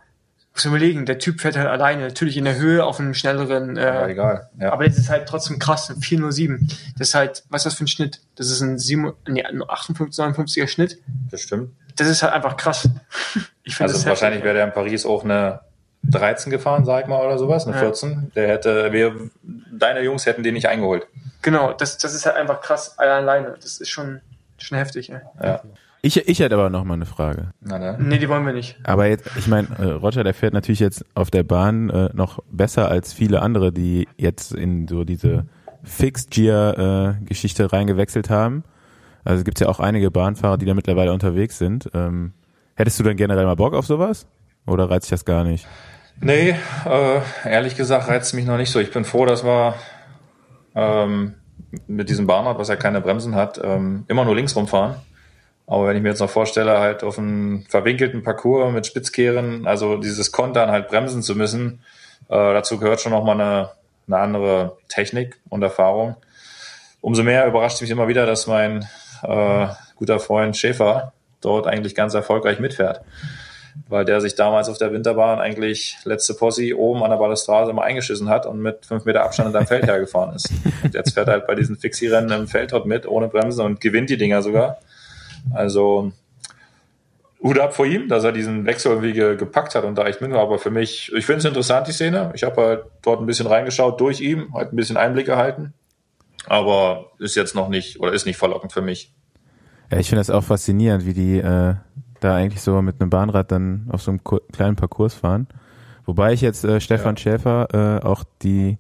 muss man überlegen, der Typ fährt halt alleine, natürlich in der Höhe auf einem schnelleren, äh, Ja, egal. Ja. aber das ist halt trotzdem krass, ein 407. Das ist halt, was ist das für ein Schnitt? Das ist ein 7, nee, ein 58, 59er Schnitt. das stimmt. Das ist halt einfach krass. Ich finde Also wahrscheinlich wäre der in Paris auch eine 13 gefahren, sag ich mal, oder sowas, eine Ja. 14. Der hätte, wir, deine Jungs hätten den nicht eingeholt. Genau, das, das ist halt einfach krass alleine. Das ist schon, schon heftig, ey. Ja. Ich, ich hätte aber noch mal eine Frage. Na, ne? Nee, die wollen wir nicht. Aber jetzt, ich meine, äh, Roger, der fährt natürlich jetzt auf der Bahn äh, noch besser als viele andere, die jetzt in so diese Fixed-Gear-Geschichte reingewechselt haben. Also es gibt ja auch einige Bahnfahrer, die da mittlerweile unterwegs sind. Ähm, hättest du denn generell mal Bock auf sowas? Oder reizt dich das gar nicht? Nee, äh, ehrlich gesagt reizt es mich noch nicht so. Ich bin froh, dass wir ähm, mit diesem Bahnrad, was ja keine Bremsen hat, ähm, immer nur links rumfahren. Aber wenn ich mir jetzt noch vorstelle, halt auf einem verwinkelten Parcours mit Spitzkehren, also dieses Kontern halt bremsen zu müssen, äh, dazu gehört schon nochmal eine, eine andere Technik und Erfahrung. Umso mehr überrascht mich immer wieder, dass mein äh, guter Freund Schäfer dort eigentlich ganz erfolgreich mitfährt weil der sich damals auf der Winterbahn eigentlich letzte Posse oben an der Balustrade immer eingeschissen hat und mit fünf Meter Abstand in deinem Feld hergefahren ist. Und jetzt fährt er halt bei diesen Fixie-Rennen im Feld dort mit, ohne Bremsen und gewinnt die Dinger sogar. Also Hut ab vor ihm, dass er diesen Wechsel irgendwie ge gepackt hat und da echt mit war. Aber für mich, ich finde es interessant, die Szene. Ich habe halt dort ein bisschen reingeschaut durch ihm, halt ein bisschen Einblick erhalten. Aber ist jetzt noch nicht, oder ist nicht verlockend für mich. Ja, ich finde das auch faszinierend, wie die äh, da eigentlich so mit einem Bahnrad dann auf so einem kleinen Parcours fahren. Wobei ich jetzt äh, Stefan Schäfer äh, auch die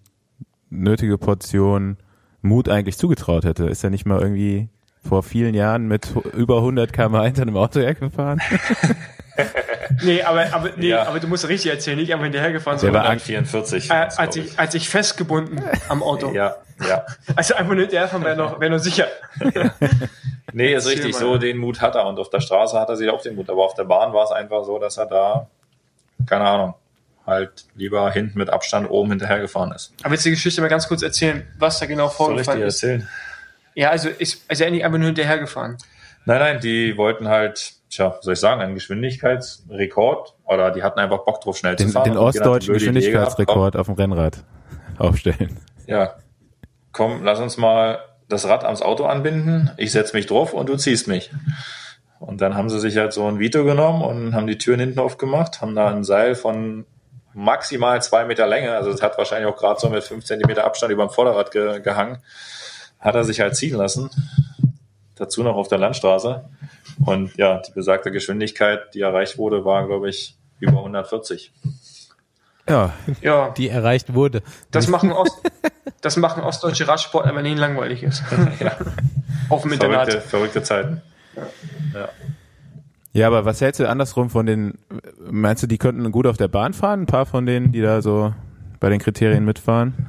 nötige Portion Mut eigentlich zugetraut hätte. Ist er nicht mal irgendwie vor vielen Jahren mit über 100 km hinter einem Auto hergefahren? Nee, aber, aber, nee, Ja. aber du musst richtig erzählen, nicht einfach hinterhergefahren, Der war sondern 44. äh, als, ich, als ich festgebunden am Auto. ja, ja. Also einfach nur hinterherfahren wäre noch, wäre noch sicher. Nee, ist richtig, mal. so den Mut hat er. Und auf der Straße hat er sich auch den Mut. Aber auf der Bahn war es einfach so, dass er da, keine Ahnung, halt lieber hinten mit Abstand oben hinterhergefahren ist. Aber jetzt die Geschichte mal ganz kurz erzählen, was da genau vorgefallen ist. erzählen? Ja, also ist, also er nicht einfach nur hinterhergefahren. Nein, nein, die wollten halt, tja, soll ich sagen, einen Geschwindigkeitsrekord oder die hatten einfach Bock drauf, schnell Den, zu fahren. den ostdeutschen Geschwindigkeitsrekord auf dem Rennrad aufstellen. Ja, komm, lass uns mal das Rad ans Auto anbinden. Ich setz mich drauf und du ziehst mich. Und dann haben sie sich halt so ein Vito genommen und haben die Türen hinten aufgemacht, haben da ein Seil von maximal zwei Meter Länge, also es hat wahrscheinlich auch gerade so mit fünf Zentimeter Abstand über dem Vorderrad ge gehangen, hat er sich halt ziehen lassen. Dazu noch auf der Landstraße. Und ja, die besagte Geschwindigkeit, die erreicht wurde, war, glaube ich, über 140. Ja, Ja, die erreicht wurde. das machen, Ost, das machen ostdeutsche Radsportler, wenn ihnen langweilig ist. Auf dem Internat. Verrückte, verrückte Zeiten. Ja, aber was hältst du andersrum von den, meinst du, die könnten gut auf der Bahn fahren? Ein paar von denen, die da so bei den Kriterien mitfahren?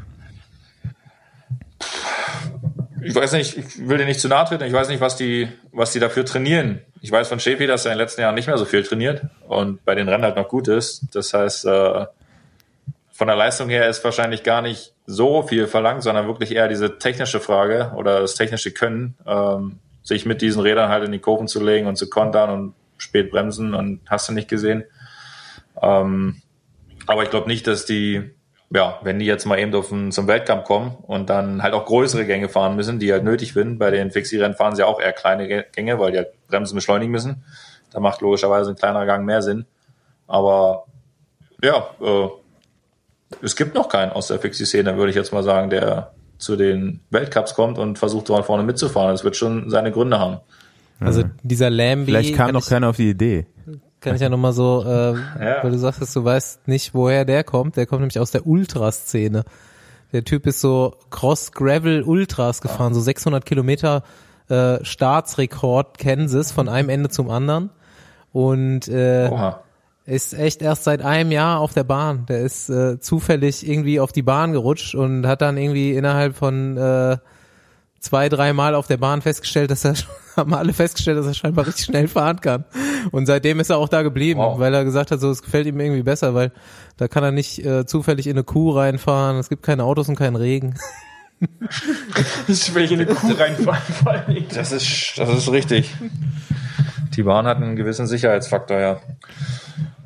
Ich weiß nicht, ich will dir nicht zu nahe treten. Ich weiß nicht, was die, was die dafür trainieren. Ich weiß von Shepi, dass er in den letzten Jahren nicht mehr so viel trainiert und bei den Rennen halt noch gut ist. Das heißt, äh, von der Leistung her ist wahrscheinlich gar nicht so viel verlangt, sondern wirklich eher diese technische Frage oder das technische Können, ähm, sich mit diesen Rädern halt in die Kurven zu legen und zu kontern und spät bremsen und hast du nicht gesehen. Ähm, aber ich glaube nicht, dass die, ja, wenn die jetzt mal eben auf den, zum Weltcup kommen und dann halt auch größere Gänge fahren müssen, die halt nötig sind. Bei den Fixierrennen fahren sie auch eher kleine Gä- Gänge, weil die halt Bremsen beschleunigen müssen. Da macht logischerweise ein kleinerer Gang mehr Sinn. Aber ja, äh, es gibt noch keinen aus der Fixie-Szene, würde ich jetzt mal sagen, der zu den Weltcups kommt und versucht dort vorne mitzufahren. Das wird schon seine Gründe haben. Also dieser Lambie. Vielleicht kam noch ich, keiner auf die Idee. Kann ich ja nochmal so, äh, Ja. weil du sagtest, du weißt nicht, woher der kommt. Der kommt nämlich aus der Ultraszene. Der Typ ist so Cross-Gravel-Ultras gefahren, so 600 Kilometer äh, Staatsrekord Kansas von einem Ende zum anderen. Und äh, Oha. Ist echt erst seit einem Jahr auf der Bahn. Der ist äh, zufällig irgendwie auf die Bahn gerutscht und hat dann irgendwie innerhalb von äh, zwei, drei Mal auf der Bahn festgestellt, dass er haben alle festgestellt, dass er scheinbar richtig schnell fahren kann. Und seitdem ist er auch da geblieben, Wow. weil er gesagt hat, so es gefällt ihm irgendwie besser, weil da kann er nicht äh, zufällig in eine Kuh reinfahren. Es gibt keine Autos und keinen Regen. Das will ich in eine Kuh reinfahren. Das ist, das ist richtig. Die Bahn hat einen gewissen Sicherheitsfaktor, ja.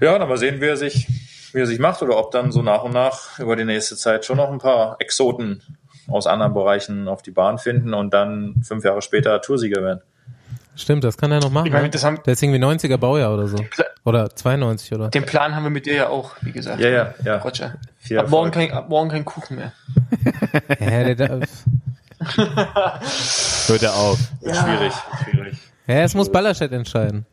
Ja, dann mal sehen, wie er sich, wie er sich macht oder ob dann so nach und nach über die nächste Zeit schon noch ein paar Exoten aus anderen Bereichen auf die Bahn finden und dann fünf Jahre später Toursieger werden. Stimmt, das kann er noch machen. Ich meine, ne? das haben, Der ist irgendwie 90er Baujahr oder so. Oder 92 oder? den Plan haben wir mit dir ja auch, wie gesagt. Ja, ja, ja. Roger. Viel Ab morgen, kein, ab morgen kein Kuchen mehr. Ja, der, der, Hört er auf. Schwierig, schwierig. ja, es muss Ballerstedt entscheiden.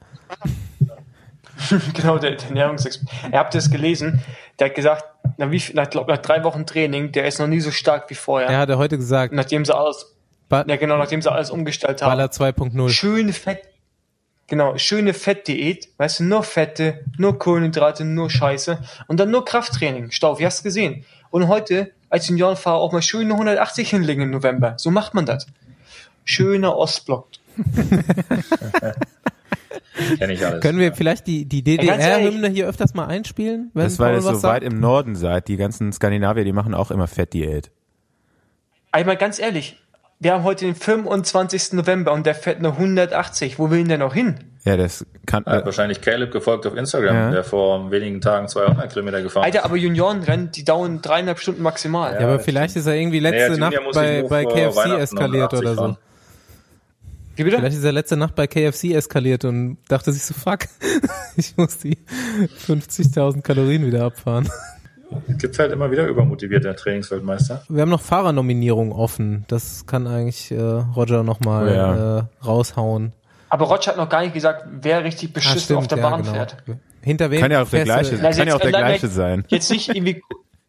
genau, der, der Ernährungsexperte. Ihr habt das gelesen. Der hat gesagt, nach, wie, nach, glaub, nach drei Wochen Training, der ist noch nie so stark wie vorher. Er hat ja heute gesagt, Nachdem sie alles, ba ja genau, nachdem sie alles umgestellt haben. Baller 2.0. Schöne Fett, genau, schöne Fettdiät, weißt du, nur Fette, nur Kohlenhydrate, nur Scheiße und dann nur Krafttraining. Stauf, wie hast du gesehen? Und heute als Juniorenfahrer auch mal schöne 180 hinlegen im November. So macht man das. Schöner Ostblock. Kenne ich alles. Können wir vielleicht die, die DDR-Hymne hier öfters mal einspielen? Wenn Das, weil ihr so was weit sagt? im Norden seid. Die ganzen Skandinavier, die machen auch immer Fettdiät. Einmal ganz ehrlich, wir haben heute den 25. November und der fährt nur 180. Wo will denn der noch hin? Ja, das kann. Hat wahrscheinlich Caleb gefolgt auf Instagram, Ja. der vor wenigen Tagen 200 Kilometer gefahren Alter, ist. aber Juniorenrennen, die dauern dreieinhalb Stunden maximal. Ja, aber das vielleicht ist er irgendwie letzte Naja, Nacht bei, bei KFC eskaliert 89 oder so. fahren. Wie bitte? Vielleicht ist er letzte Nacht bei KFC eskaliert und dachte sich so, fuck, ich muss die 50.000 Kalorien wieder abfahren. Es gibt halt immer wieder übermotivierte Trainingsweltmeister. Wir haben noch Fahrernominierungen offen. Das kann eigentlich äh, Roger nochmal Oh ja. äh, raushauen. Aber Roger hat noch gar nicht gesagt, wer richtig beschissen auf der Ah, ja, Bahn genau. fährt. Hinter wem? Kann ja auch der gleiche, Na, kann ja auch jetzt- der gleiche sein. Jetzt nicht irgendwie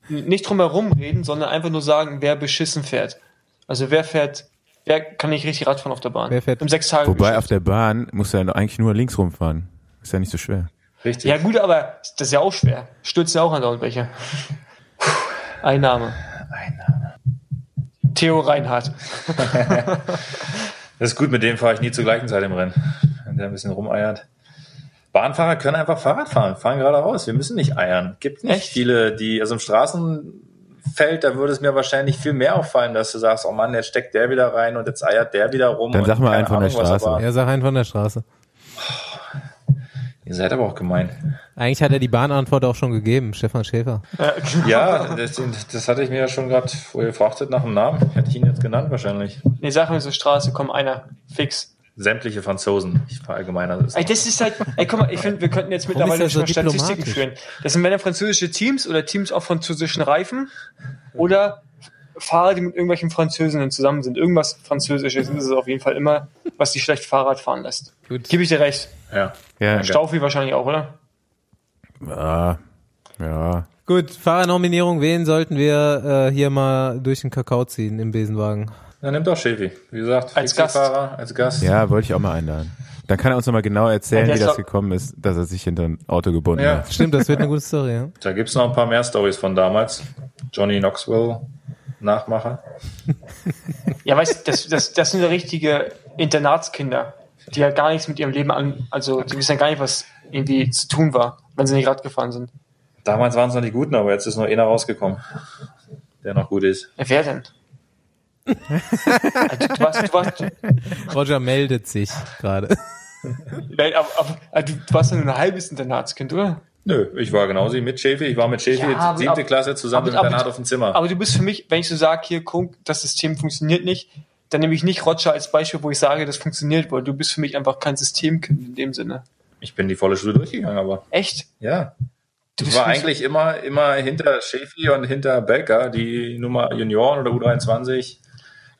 nicht drum herum reden, sondern einfach nur sagen, wer beschissen fährt. Also wer fährt, wer kann nicht richtig Radfahren auf der Bahn? Wer fährt- Im sechs Tage Wobei auf der Bahn muss er eigentlich nur links rumfahren. Ist ja nicht so schwer. Richtig. Ja gut, aber das ist ja auch schwer. Stürzt ja auch andauernd welche. Einnahme. Einnahme. Theo Reinhardt. Das ist gut, mit dem fahre ich nie zur gleichen Zeit im Rennen. Wenn der ein bisschen rumeiert. Bahnfahrer können einfach Fahrrad fahren, fahren gerade raus. Wir müssen nicht eiern. Gibt nicht Echt? viele, die, also im Straßenfeld, da würde es mir wahrscheinlich viel mehr auffallen, dass du sagst, oh Mann, jetzt steckt der wieder rein und jetzt eiert der wieder rum. Dann und sag mal einen von der Straße. Ja, sag einen von der Straße. Ihr seid aber auch gemein. Eigentlich hat er die Bahnantwort auch schon gegeben, Stefan Schäfer. Ja, das, das hatte ich mir ja schon gerade, wo ihr fragtet nach dem Namen. Hätte ich ihn jetzt genannt wahrscheinlich. Nee, sag mir so Straße, komm, einer. Fix. Sämtliche Franzosen. Ich verallgemeiner das. Ey, das ist halt, ey, guck mal, ich finde, wir könnten jetzt mittlerweile er so schon mal Statistiken führen. Das sind entweder französische Teams oder Teams auf französischen Reifen oder Fahrer, die mit irgendwelchen Französinnen zusammen sind. Irgendwas Französisches ist es auf jeden Fall immer, was die schlecht Fahrrad fahren lässt. Gut. Gebe ich dir recht. Ja. Ja. Staufi wahrscheinlich auch, oder? ja, ja. Gut, Fahrernominierung, wen sollten wir äh, hier mal durch den Kakao ziehen im Besenwagen? Dann nimmt doch Schäfi. Wie gesagt, Als Gast. Als Gast. Ja, wollte ich auch mal einladen. Dann kann er uns nochmal genau erzählen, wie das gekommen ist, dass er sich hinter ein Auto gebunden Ja. hat. Stimmt, das wird eine gute Story, ja? Da gibt's noch ein paar mehr Stories von damals. Johnny Knoxville, Nachmacher. Ja, weißt du, das, das, das sind ja richtige Internatskinder, die ja gar nichts mit ihrem Leben an, also die wissen ja gar nicht, was irgendwie zu tun war, wenn sie nicht Rad gefahren sind. Damals waren es noch die Guten, aber jetzt ist nur einer rausgekommen, der noch gut ist. Ja, wer denn? also, du warst, du warst, Roger meldet sich gerade. Nein, aber, aber, aber du, du warst ja nur ein halbes Internatskind, oder? Nö, ich war genauso wie mit Schäfi. Ich war mit Schäfi Ja, siebte aber- Klasse zusammen aber- mit aber- Bernhard auf dem Zimmer. Aber du bist für mich, wenn ich so sage, hier, guck, das System funktioniert nicht, dann nehme ich nicht Roger als Beispiel, wo ich sage, das funktioniert, weil du bist für mich einfach kein Systemkind in dem Sinne. ich bin die volle Schule durchgegangen, aber Echt? ja. Du Ich war eigentlich immer, immer hinter Schäfi und hinter Belka, die Nummer Junioren oder U23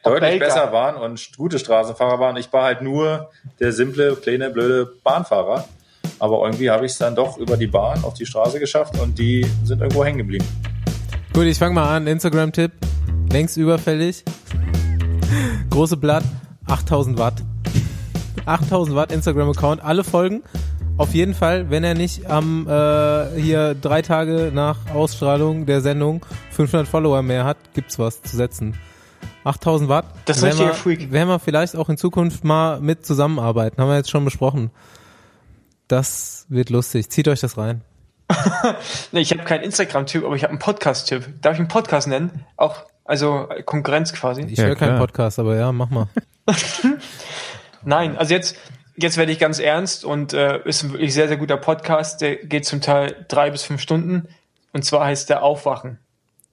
deutlich Belka. besser waren und gute Straßenfahrer waren. Ich war halt nur der simple, kleine, blöde Bahnfahrer. Aber irgendwie habe ich es dann doch über die Bahn auf die Straße geschafft und die sind irgendwo hängen geblieben. Gut, ich fange mal an. Instagram-Tipp. Längst überfällig. Große Blatt. 8000 Watt. 8000 Watt Instagram-Account. Alle folgen. Auf jeden Fall, wenn er nicht am äh, hier drei Tage nach Ausstrahlung der Sendung 500 Follower mehr hat, gibt's was zu setzen. 8000 Watt. Das ist ein Werden wir- richtiger Freak. Werden wir vielleicht auch in Zukunft mal mit zusammenarbeiten. Haben wir jetzt schon besprochen. Das wird lustig. Zieht euch das rein. Nee, ich habe keinen Instagram-Typ, aber ich habe einen Podcast-Typ. Darf ich einen Podcast nennen? Auch, also Konkurrenz quasi. Ich Ja, höre keinen. Podcast, aber ja, mach mal. Nein, also jetzt jetzt werde ich ganz ernst und äh, ist ein wirklich sehr, sehr guter Podcast. Der geht zum Teil drei bis fünf Stunden. Und zwar heißt der Aufwachen.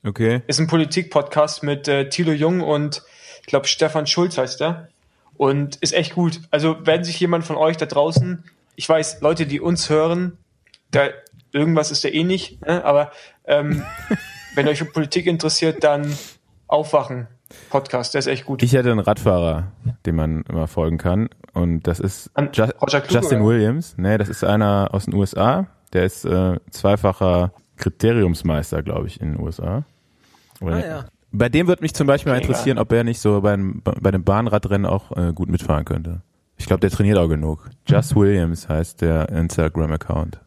Okay. Ist ein Politik-Podcast mit äh, Thilo Jung und ich glaube Stefan Schulz heißt der. Und ist echt gut. Also wenn sich jemand von euch da draußen, ich weiß, Leute, die uns hören, da irgendwas ist da eh nicht, ne? aber ähm, wenn euch für Politik interessiert, dann Aufwachen. Podcast, der ist echt gut. Ich hätte einen Radfahrer, dem man immer folgen kann. Und das ist An Ju Roger Kluge, Justin oder? Williams. Nee, das ist einer aus den USA. Der ist äh, zweifacher Kriteriumsmeister, glaube ich, in den USA. Ah, ja. Bei dem würde mich zum Beispiel mal interessieren, ob er nicht so beim, bei dem Bahnradrennen auch äh, gut mitfahren könnte. Ich glaube, der trainiert auch genug. Just Williams heißt der Instagram-Account.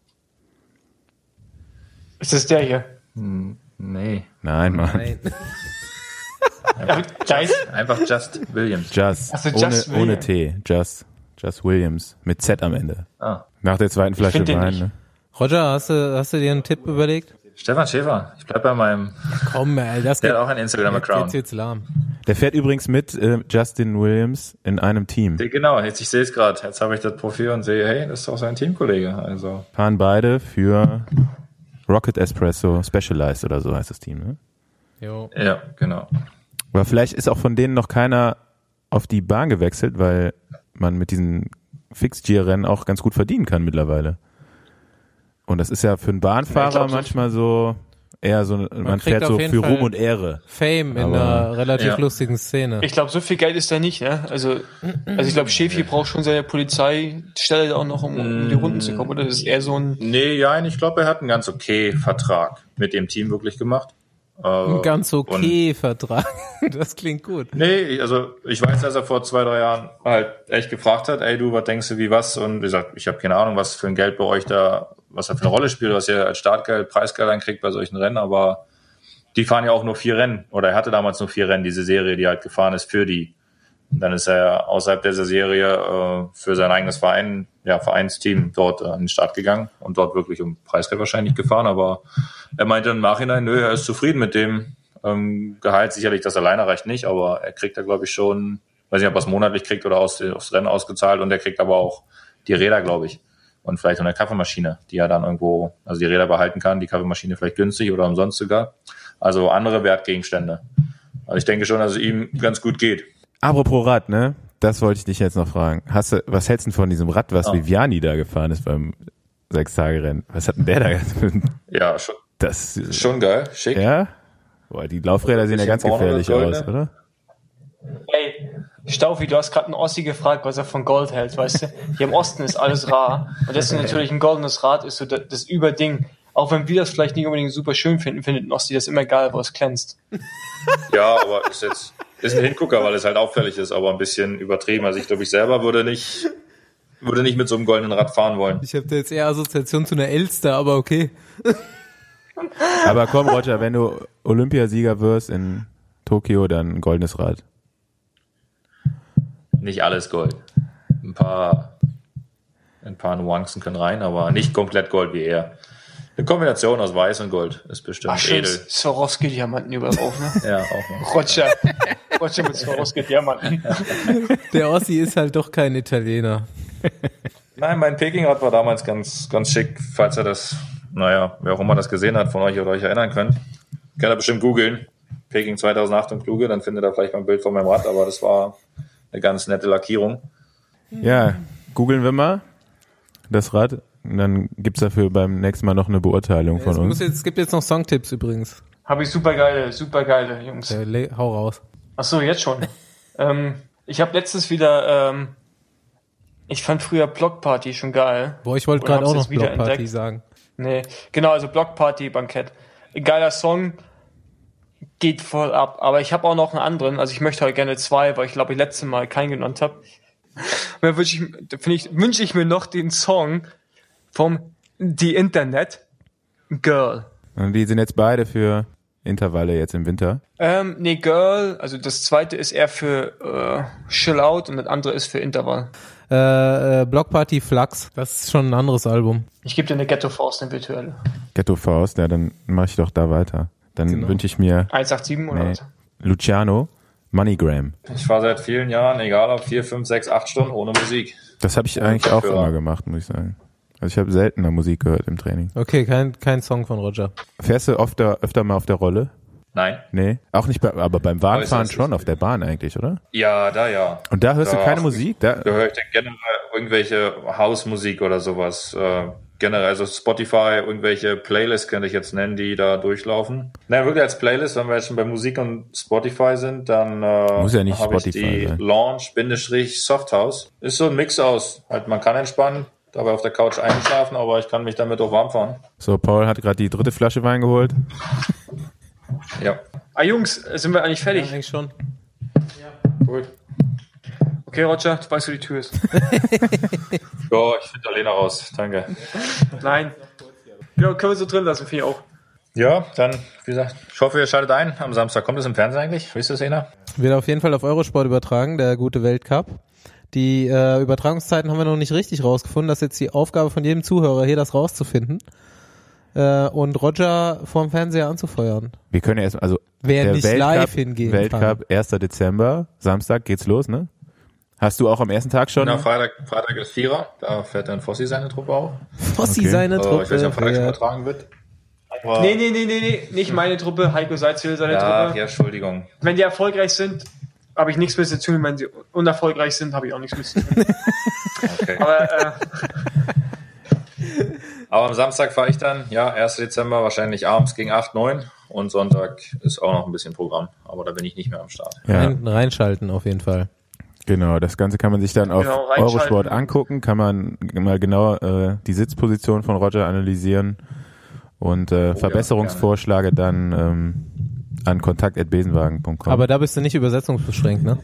Ist das der hier? Nee. Nein, Mann. Nein. Geist. Einfach Just Williams. Just. Ach so, ohne, Just ohne Williams. T. Just. Just Williams. Mit Z am Ende. Ah. Nach der zweiten Flasche Wein. Ne? Roger, hast du, hast du dir einen Tipp überlegt? Stefan Schäfer. Ich bleib bei meinem. Komm, ey, das Der geht, hat auch einen jetzt Instagram-Account. jetzt lahm. Der fährt übrigens mit äh, Justin Williams in einem Team. Genau, jetzt ich sehe es gerade. Jetzt habe ich das Profil und sehe, hey, das ist doch sein Teamkollege. Also Fahren beide für Rocket Espresso Specialized oder so heißt das Team. Ne? Jo. ja, genau. Aber vielleicht ist auch von denen noch keiner auf die Bahn gewechselt, weil man mit diesen Fixed-Gear-Rennen auch ganz gut verdienen kann mittlerweile. Und das ist ja für einen Bahnfahrer glaub, so- manchmal so eher so, man, kriegt fährt so für Fall- Ruhm und Ehre. Fame in einer relativ Ja. lustigen Szene. Ich glaube, so viel Geld ist da nicht, ne? Also, also ich glaube, Schäfi braucht schon seine Polizeistelle auch noch, um, um die Runden zu kommen, oder? Das ist eher so ein. Nee, ja, ich glaube, er hat einen ganz okay Vertrag mit dem Team wirklich gemacht. Äh, Ein ganz und- okay Vertrag. Das klingt gut. Nee, also ich weiß, dass er vor zwei, drei Jahren halt echt gefragt hat, ey du, was denkst du, wie was? Und wie gesagt, ich habe keine Ahnung, was für ein Geld bei euch da, was da für eine Rolle spielt, was ihr als Startgeld, Preisgeld einkriegt bei solchen Rennen, aber die fahren ja auch nur vier Rennen. Oder er hatte damals nur vier Rennen, diese Serie, die halt gefahren ist für die. Und dann ist er außerhalb dieser Serie äh, für sein eigenes Verein, ja, Vereinsteam dort äh, an den Start gegangen und dort wirklich um Preisgeld wahrscheinlich gefahren. Aber er meinte im Nachhinein, nö, er ist zufrieden mit dem ähm, Gehalt. Sicherlich, das alleine reicht nicht, aber er kriegt da, glaube ich, schon, weiß nicht, ob er es monatlich kriegt oder aus, aufs Rennen ausgezahlt und er kriegt aber auch die Räder, glaube ich. Und vielleicht noch eine Kaffeemaschine, die er dann irgendwo, also die Räder behalten kann, die Kaffeemaschine vielleicht günstig oder umsonst sogar. Also andere Wertgegenstände. Also ich denke schon, dass es ihm ganz gut geht. Apropos Rad, ne? Das wollte ich dich jetzt noch fragen. Hast du, was hältst du von diesem Rad, was Ja. Viviani da gefahren ist beim Sechs-Tage-Rennen? Was hat denn der da? Ja, schon, Das, schon geil, schick. ja? Boah, die Laufräder sehen ja ganz gefährlich aus, Goldene. oder? Ey, Staufi, du hast gerade einen Ossi gefragt, was er von Gold hält, weißt du? Hier im Osten ist alles rar. Und deswegen natürlich ein goldenes Rad ist so das, das Überding. Auch wenn wir das vielleicht nicht unbedingt super schön finden, findet ein Ossi das immer geil, wo es glänzt. Ja, aber ist jetzt ist ein Hingucker, weil es halt auffällig ist, aber ein bisschen übertrieben. Also ich glaube, ich selber würde nicht würde nicht mit so einem goldenen Rad fahren wollen. Ich habe da jetzt eher Assoziation zu einer Elster, aber okay. Aber komm, Roger, wenn du Olympiasieger wirst in Tokio, dann ein goldenes Rad. Nicht alles Gold. Ein paar ein paar Nuancen können rein, aber nicht komplett Gold wie er. Eine Kombination aus Weiß und Gold ist bestimmt Ach, edel. Swarovski-Diamanten überall drauf, ne? Ja, auch noch. Roger. Roger mit Swarovski-Diamanten. Der Ossi ist halt doch kein Italiener. Nein, mein Peking-Rad war damals ganz, ganz schick, falls er das, naja, wer auch immer das gesehen hat von euch oder euch erinnern könnt. Könnt ihr bestimmt googeln. Peking 2008 und Kluge, dann findet ihr vielleicht mal ein Bild von meinem Rad, aber das war eine ganz nette Lackierung. Ja, googeln wir mal das Rad. Und dann gibt's dafür beim nächsten Mal noch eine Beurteilung Es, von uns. jetzt, es gibt jetzt noch Songtipps übrigens. Habe ich super geile, super geile, Jungs. Äh, le- hau raus. Ach so, jetzt schon. ähm, ich habe letztens wieder, ähm, ich fand früher Blockparty schon geil. Boah, ich wollte gerade auch noch wieder Blockparty sagen. Nee, genau, also Blockparty Bankett. Geiler Song, geht voll ab. Aber ich habe auch noch einen anderen, also ich möchte heute gerne zwei, weil ich glaube, ich letzte Mal keinen genannt habe. Dann wünsche ich, ich, wünsche ich mir noch den Song vom The Internet Girl. Und die sind jetzt beide für Intervalle jetzt im Winter. Ähm, nee, Girl, also das zweite ist eher für äh, Chill Out und das andere ist für Intervall. Äh, äh, Blockparty Flux. Das ist schon ein anderes Album. Ich gebe dir eine Ghetto Faust, eine virtuelle. Ghetto Faust, ja, dann mache ich doch da weiter. Dann Genau. wünsche ich mir 187 oder nee, was? Luciano MoneyGram. Ich fahre seit vielen Jahren, egal ob vier, fünf, sechs, acht Stunden ohne Musik. Das habe ich eigentlich auch immer gemacht, muss ich sagen. Also ich habe seltener Musik gehört im Training. Okay, kein, kein Song von Roger. Fährst du öfter, öfter mal auf der Rolle? Nein. Nee, auch nicht, bei, aber beim Bahnfahren äußerst schon auf der Bahn eigentlich, oder? Ja, da ja. Und da hörst du Da- keine Musik? Da, Da höre ich dann generell irgendwelche Hausmusik oder sowas. Äh, generell, also Spotify, irgendwelche Playlists könnte ich jetzt nennen, die da durchlaufen. Na, wirklich als Playlist, wenn wir jetzt schon bei Musik und Spotify sind, dann äh, Muss ja nicht habe ich Spotify die sein. Launch-Softhouse. Ist so ein Mix aus. Halt, man kann entspannen, dabei auf der Couch einschlafen, aber ich kann mich damit auch warm fahren. so, Paul hat gerade die dritte Flasche Wein geholt. Ja, Ah, Jungs, sind wir eigentlich Ja, fertig? eigentlich schon. cool. Okay, Roger, du weißt, wo die Tür ist. Ja, ich finde Alena raus. Danke. Nein. Genau, können wir so drin lassen, finde ich auch. Ja, dann, wie gesagt, ich hoffe, ihr schaltet ein. Am Samstag kommt es im Fernsehen eigentlich. Wisst ihr es, Ena? Wird auf jeden Fall auf Eurosport übertragen, der gute Weltcup. Die äh, Übertragungszeiten haben wir noch nicht richtig rausgefunden. Das ist jetzt die Aufgabe von jedem Zuhörer, hier das rauszufinden. Äh, und Roger vorm Fernseher anzufeuern. Wir können ja erst, also Wer der nicht Weltcup, live hingehen Weltcup 1. Dezember, Samstag geht's los, ne? Hast du auch am ersten Tag schon? Na, Freitag, Freitag ist Vierer. Da fährt dann Fossi seine Truppe auf. Fossi Okay. seine Truppe. ich weiß nicht, ob Freitag schon wer- übertragen wird. Aber, Nee, nee, nee, nee, nee, nicht meine Truppe. Heiko Seitz will seine ja, Truppe. ja, Entschuldigung. Wenn die erfolgreich sind, habe ich nichts mit zu tun. Wenn sie unerfolgreich sind, habe ich auch nichts mit zu tun. Okay. Aber äh, Aber am Samstag fahre ich dann, ja, 1. Dezember, wahrscheinlich abends gegen 8, 9. Und Sonntag ist auch noch ein bisschen Programm. Aber da bin ich nicht mehr am Start. ja, Rein, reinschalten auf jeden Fall. Genau. Das Ganze kann man sich dann auf Genau. Eurosport angucken, kann man mal genau äh, die Sitzposition von Roger analysieren und äh, Verbesserungsvorschläge dann ähm, an kontakt.besenwagen.com. Aber da bist du nicht übersetzungsbeschränkt, ne?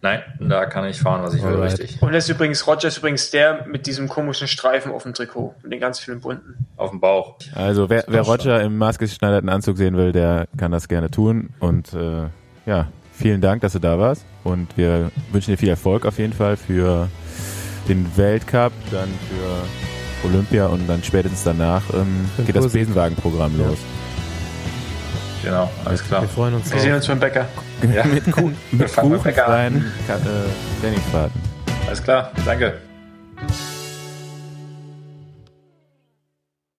Nein, da kann ich fahren, was ich will, Alright. richtig. und das ist übrigens, Roger ist übrigens der mit diesem komischen Streifen auf dem Trikot. Mit den ganz vielen bunten. Auf dem Bauch. Also wer, wer Roger im maßgeschneiderten Anzug sehen will, der kann das gerne tun. Und äh, ja, vielen Dank, dass du da warst. Und wir wünschen dir viel Erfolg auf jeden Fall für den Weltcup, dann für Olympia und dann spätestens danach ähm, geht das. Besenwagen-Programm los. Genau, alles klar. Wir freuen uns Wir sehen uns beim Bäcker. Ja, mit Kuh, mit fangen beim Bäcker an. kuchenfreien Ka- äh, alles klar. Danke.